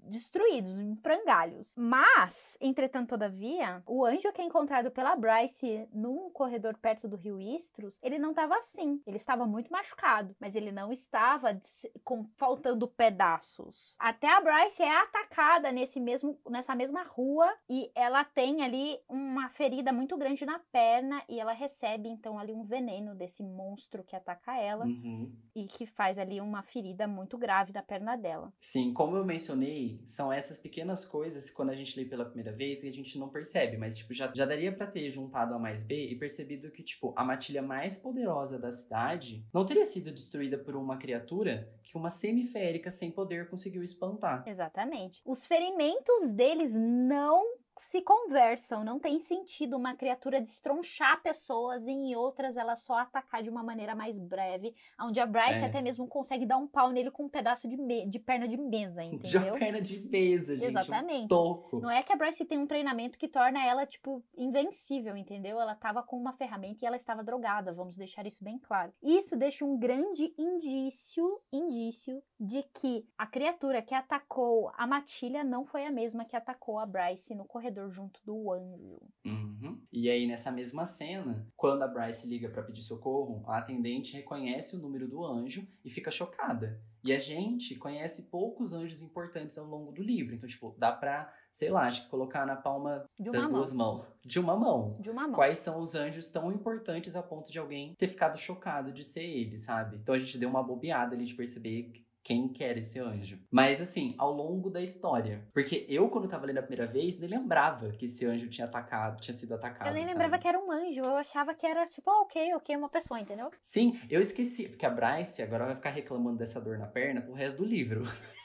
destruídos, em frangalhos. Mas, entretanto, todavia, o anjo que é encontrado pela Bryce num corredor perto do rio Istros, ele não estava assim. Ele estava muito machucado, mas ele não estava com, faltando pedaços. Até a Bryce é atacada nesse mesmo, nessa mesma rua e ela tem ali uma ferida muito grande na perna e ela recebe então ali um veneno desse monstro que ataca ela Uhum. e que faz ali uma ferida muito grave na perna dela. Sim, como eu mencionei, são essas pequenas coisas que quando a gente lê pela primeira vez que a gente não percebe, mas tipo, já, já daria pra ter juntado A mais B e percebido que, tipo, a matilha mais poderosa da cidade não teria sido destruída por uma criatura que uma semiférica sem poder conseguiu espantar. Exatamente. Os ferimentos deles não se conversam, não tem sentido uma criatura destronchar pessoas e em outras ela só atacar de uma maneira mais breve, onde a Bryce É. até mesmo consegue dar um pau nele com um pedaço de, de perna de mesa, [laughs] De entendeu? uma perna de mesa, gente. Exatamente. Um toco. Não é que a Bryce tem um treinamento que torna ela, tipo, invencível, entendeu? Ela tava com uma ferramenta e ela estava drogada, vamos deixar isso bem claro. Isso deixa um grande indício, indício de que a criatura que atacou a Matilha não foi a mesma que atacou a Bryce no corredor junto do anjo. Uhum. E aí, nessa mesma cena, quando a Bryce liga pra pedir socorro, a atendente reconhece o número do anjo e fica chocada. E a gente conhece poucos anjos importantes ao longo do livro. Então, tipo, dá pra, sei lá, acho que colocar na palma das mão. duas mãos. De uma mão. De uma mão. Quais são os anjos tão importantes a ponto de alguém ter ficado chocado de ser ele, sabe? Então a gente deu uma bobeada ali de perceber quem que era esse anjo. Mas assim, ao longo da história. Porque eu, quando tava lendo a primeira vez, nem lembrava que esse anjo tinha atacado, tinha sido atacado. Eu nem sabe? lembrava que era um anjo, eu achava que era tipo, ah, ok, ok, uma pessoa, entendeu? Sim, eu esqueci, porque a Bryce agora vai ficar reclamando dessa dor na perna pro resto do livro. [laughs]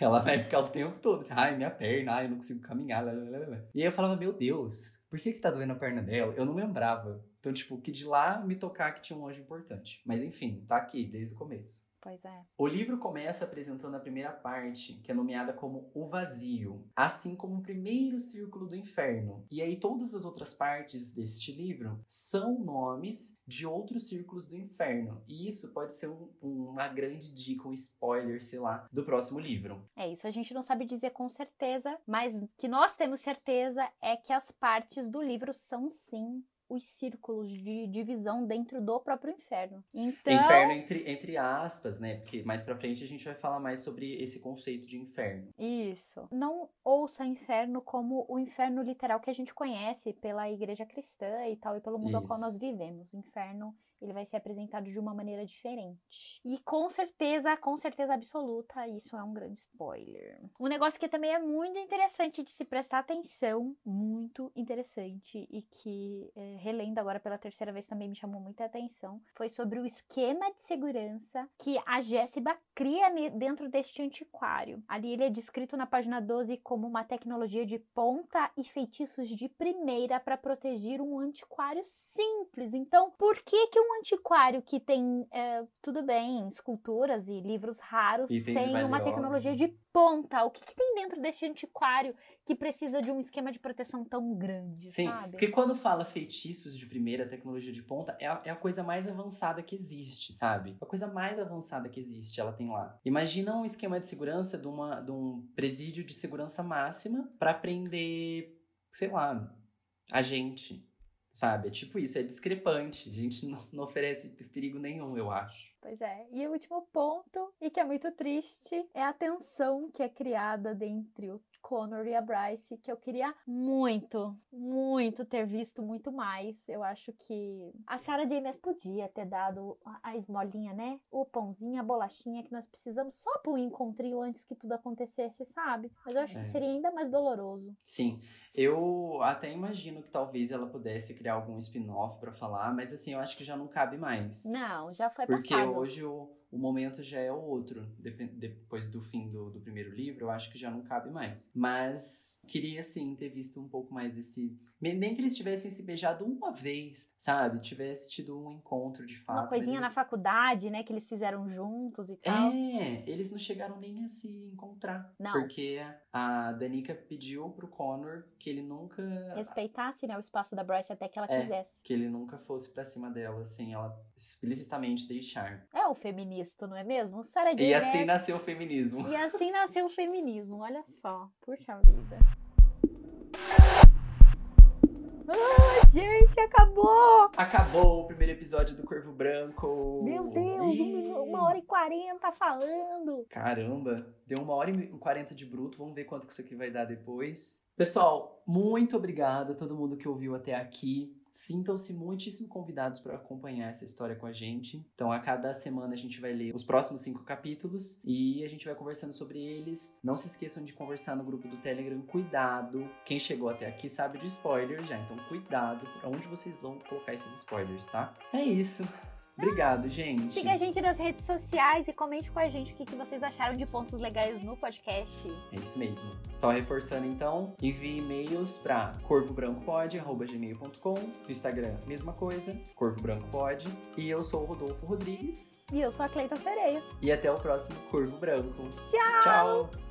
Ela vai ficar o tempo todo assim, ai, minha perna, ai, eu não consigo caminhar, lá, lá, lá. E aí eu falava, meu Deus, por que que tá doendo a perna dela? Eu não lembrava. Então, tipo, que de lá me tocar que tinha um anjo importante. Mas enfim, tá aqui desde o começo. Pois é. O livro começa apresentando a primeira parte, que é nomeada como O Vazio, assim como o primeiro círculo do inferno. E aí todas as outras partes deste livro são nomes de outros círculos do inferno. E isso pode ser um- uma grande dica, um spoiler, sei lá, do próximo livro. É isso, a gente não sabe dizer com certeza, mas que nós temos certeza é que as partes do livro são sim os círculos de divisão dentro do próprio inferno. Então, Inferno entre, entre aspas, né? Porque mais pra frente a gente vai falar mais sobre esse conceito de inferno. isso. Não ouça inferno como o inferno literal que a gente conhece pela igreja cristã e tal, e pelo mundo ao qual Isso. nós vivemos. Inferno, ele vai ser apresentado de uma maneira diferente. E com certeza, com certeza absoluta, isso é um grande spoiler. Um negócio que também é muito interessante de se prestar atenção, muito interessante, e que, é, relendo agora pela terceira vez, também me chamou muita atenção, foi sobre o esquema de segurança que a Jéssica cria dentro deste antiquário. Ali ele é descrito na página 12 como uma tecnologia de ponta e feitiços de primeira para proteger um antiquário simples. Então, por que que um um antiquário que tem, é, tudo bem, esculturas e livros raros, Itens tem uma valiosos. tecnologia de ponta. O que, que tem dentro desse antiquário que precisa de um esquema de proteção tão grande, Sim, sabe? porque quando fala feitiços de primeira, tecnologia de ponta, é a, é a coisa mais avançada que existe, sabe? A coisa mais avançada que existe, ela tem lá. Imagina um esquema de segurança de, uma, de um presídio de segurança máxima pra prender, sei lá, a gente, sabe? É tipo isso, é discrepante. A gente [laughs] não, oferece perigo nenhum, eu acho. Pois é. E o último ponto, e que é muito triste, é a tensão que é criada dentre o Connor e a Bryce, que eu queria muito, muito ter visto muito mais. Eu acho que a Sarah James podia ter dado a, esmolinha, né? O pãozinho, a bolachinha que nós precisamos só para um encontrinho antes que tudo acontecesse, sabe? Mas eu acho É. que seria ainda mais doloroso. Sim, eu até imagino que talvez ela pudesse criar algum spin-off pra falar, mas assim, eu acho que já não cabe mais. Não, já foi Porque passado. hoje o, o momento já é outro. Depen- depois do fim do, do primeiro livro, eu acho que já não cabe mais. Mas queria, sim, ter visto um pouco mais desse. Nem que eles tivessem se beijado uma vez, sabe? Tivesse tido um encontro de fato. Uma coisinha mas na eles- faculdade, né? Que eles fizeram juntos e tal. É, eles não chegaram nem a se encontrar. Não. Porque a Danica pediu pro Connor que ele nunca. Respeitasse, né, o espaço da Bryce até que ela É. quisesse. Que ele nunca fosse pra cima dela sem ela explicitamente deixar. É o feminista, não é mesmo? Sarah. E assim Maas- nasceu o feminismo. E assim nasceu o feminismo, olha só. Puxa vida. Ai, gente, acabou! Acabou o primeiro episódio do Corvo Branco. Meu Deus, um Ih. uma hora e quarenta falando. Caramba, deu uma hora e quarenta de bruto. Vamos ver quanto que isso aqui vai dar depois. Pessoal, muito obrigado a todo mundo que ouviu até aqui. Sintam-se muitíssimo convidados para acompanhar essa história com a gente. Então, a cada semana a gente vai ler os próximos cinco capítulos e a gente vai conversando sobre eles. Não se esqueçam de conversar no grupo do Telegram. Cuidado! Quem chegou até aqui sabe de spoiler já, então cuidado para onde vocês vão colocar esses spoilers, tá? É isso. Obrigado, gente. Siga a gente nas redes sociais e comente com a gente o que, que vocês acharam de pontos legais no podcast. É isso mesmo. Só reforçando então, envie e-mails para corvobrancopod.gmail.com No Instagram, mesma coisa, Corvo Branco Pod. E eu sou o Rodolfo Rodrigues. E eu sou a Cleita Sereia. E até o próximo Corvo Branco. Tchau! Tchau!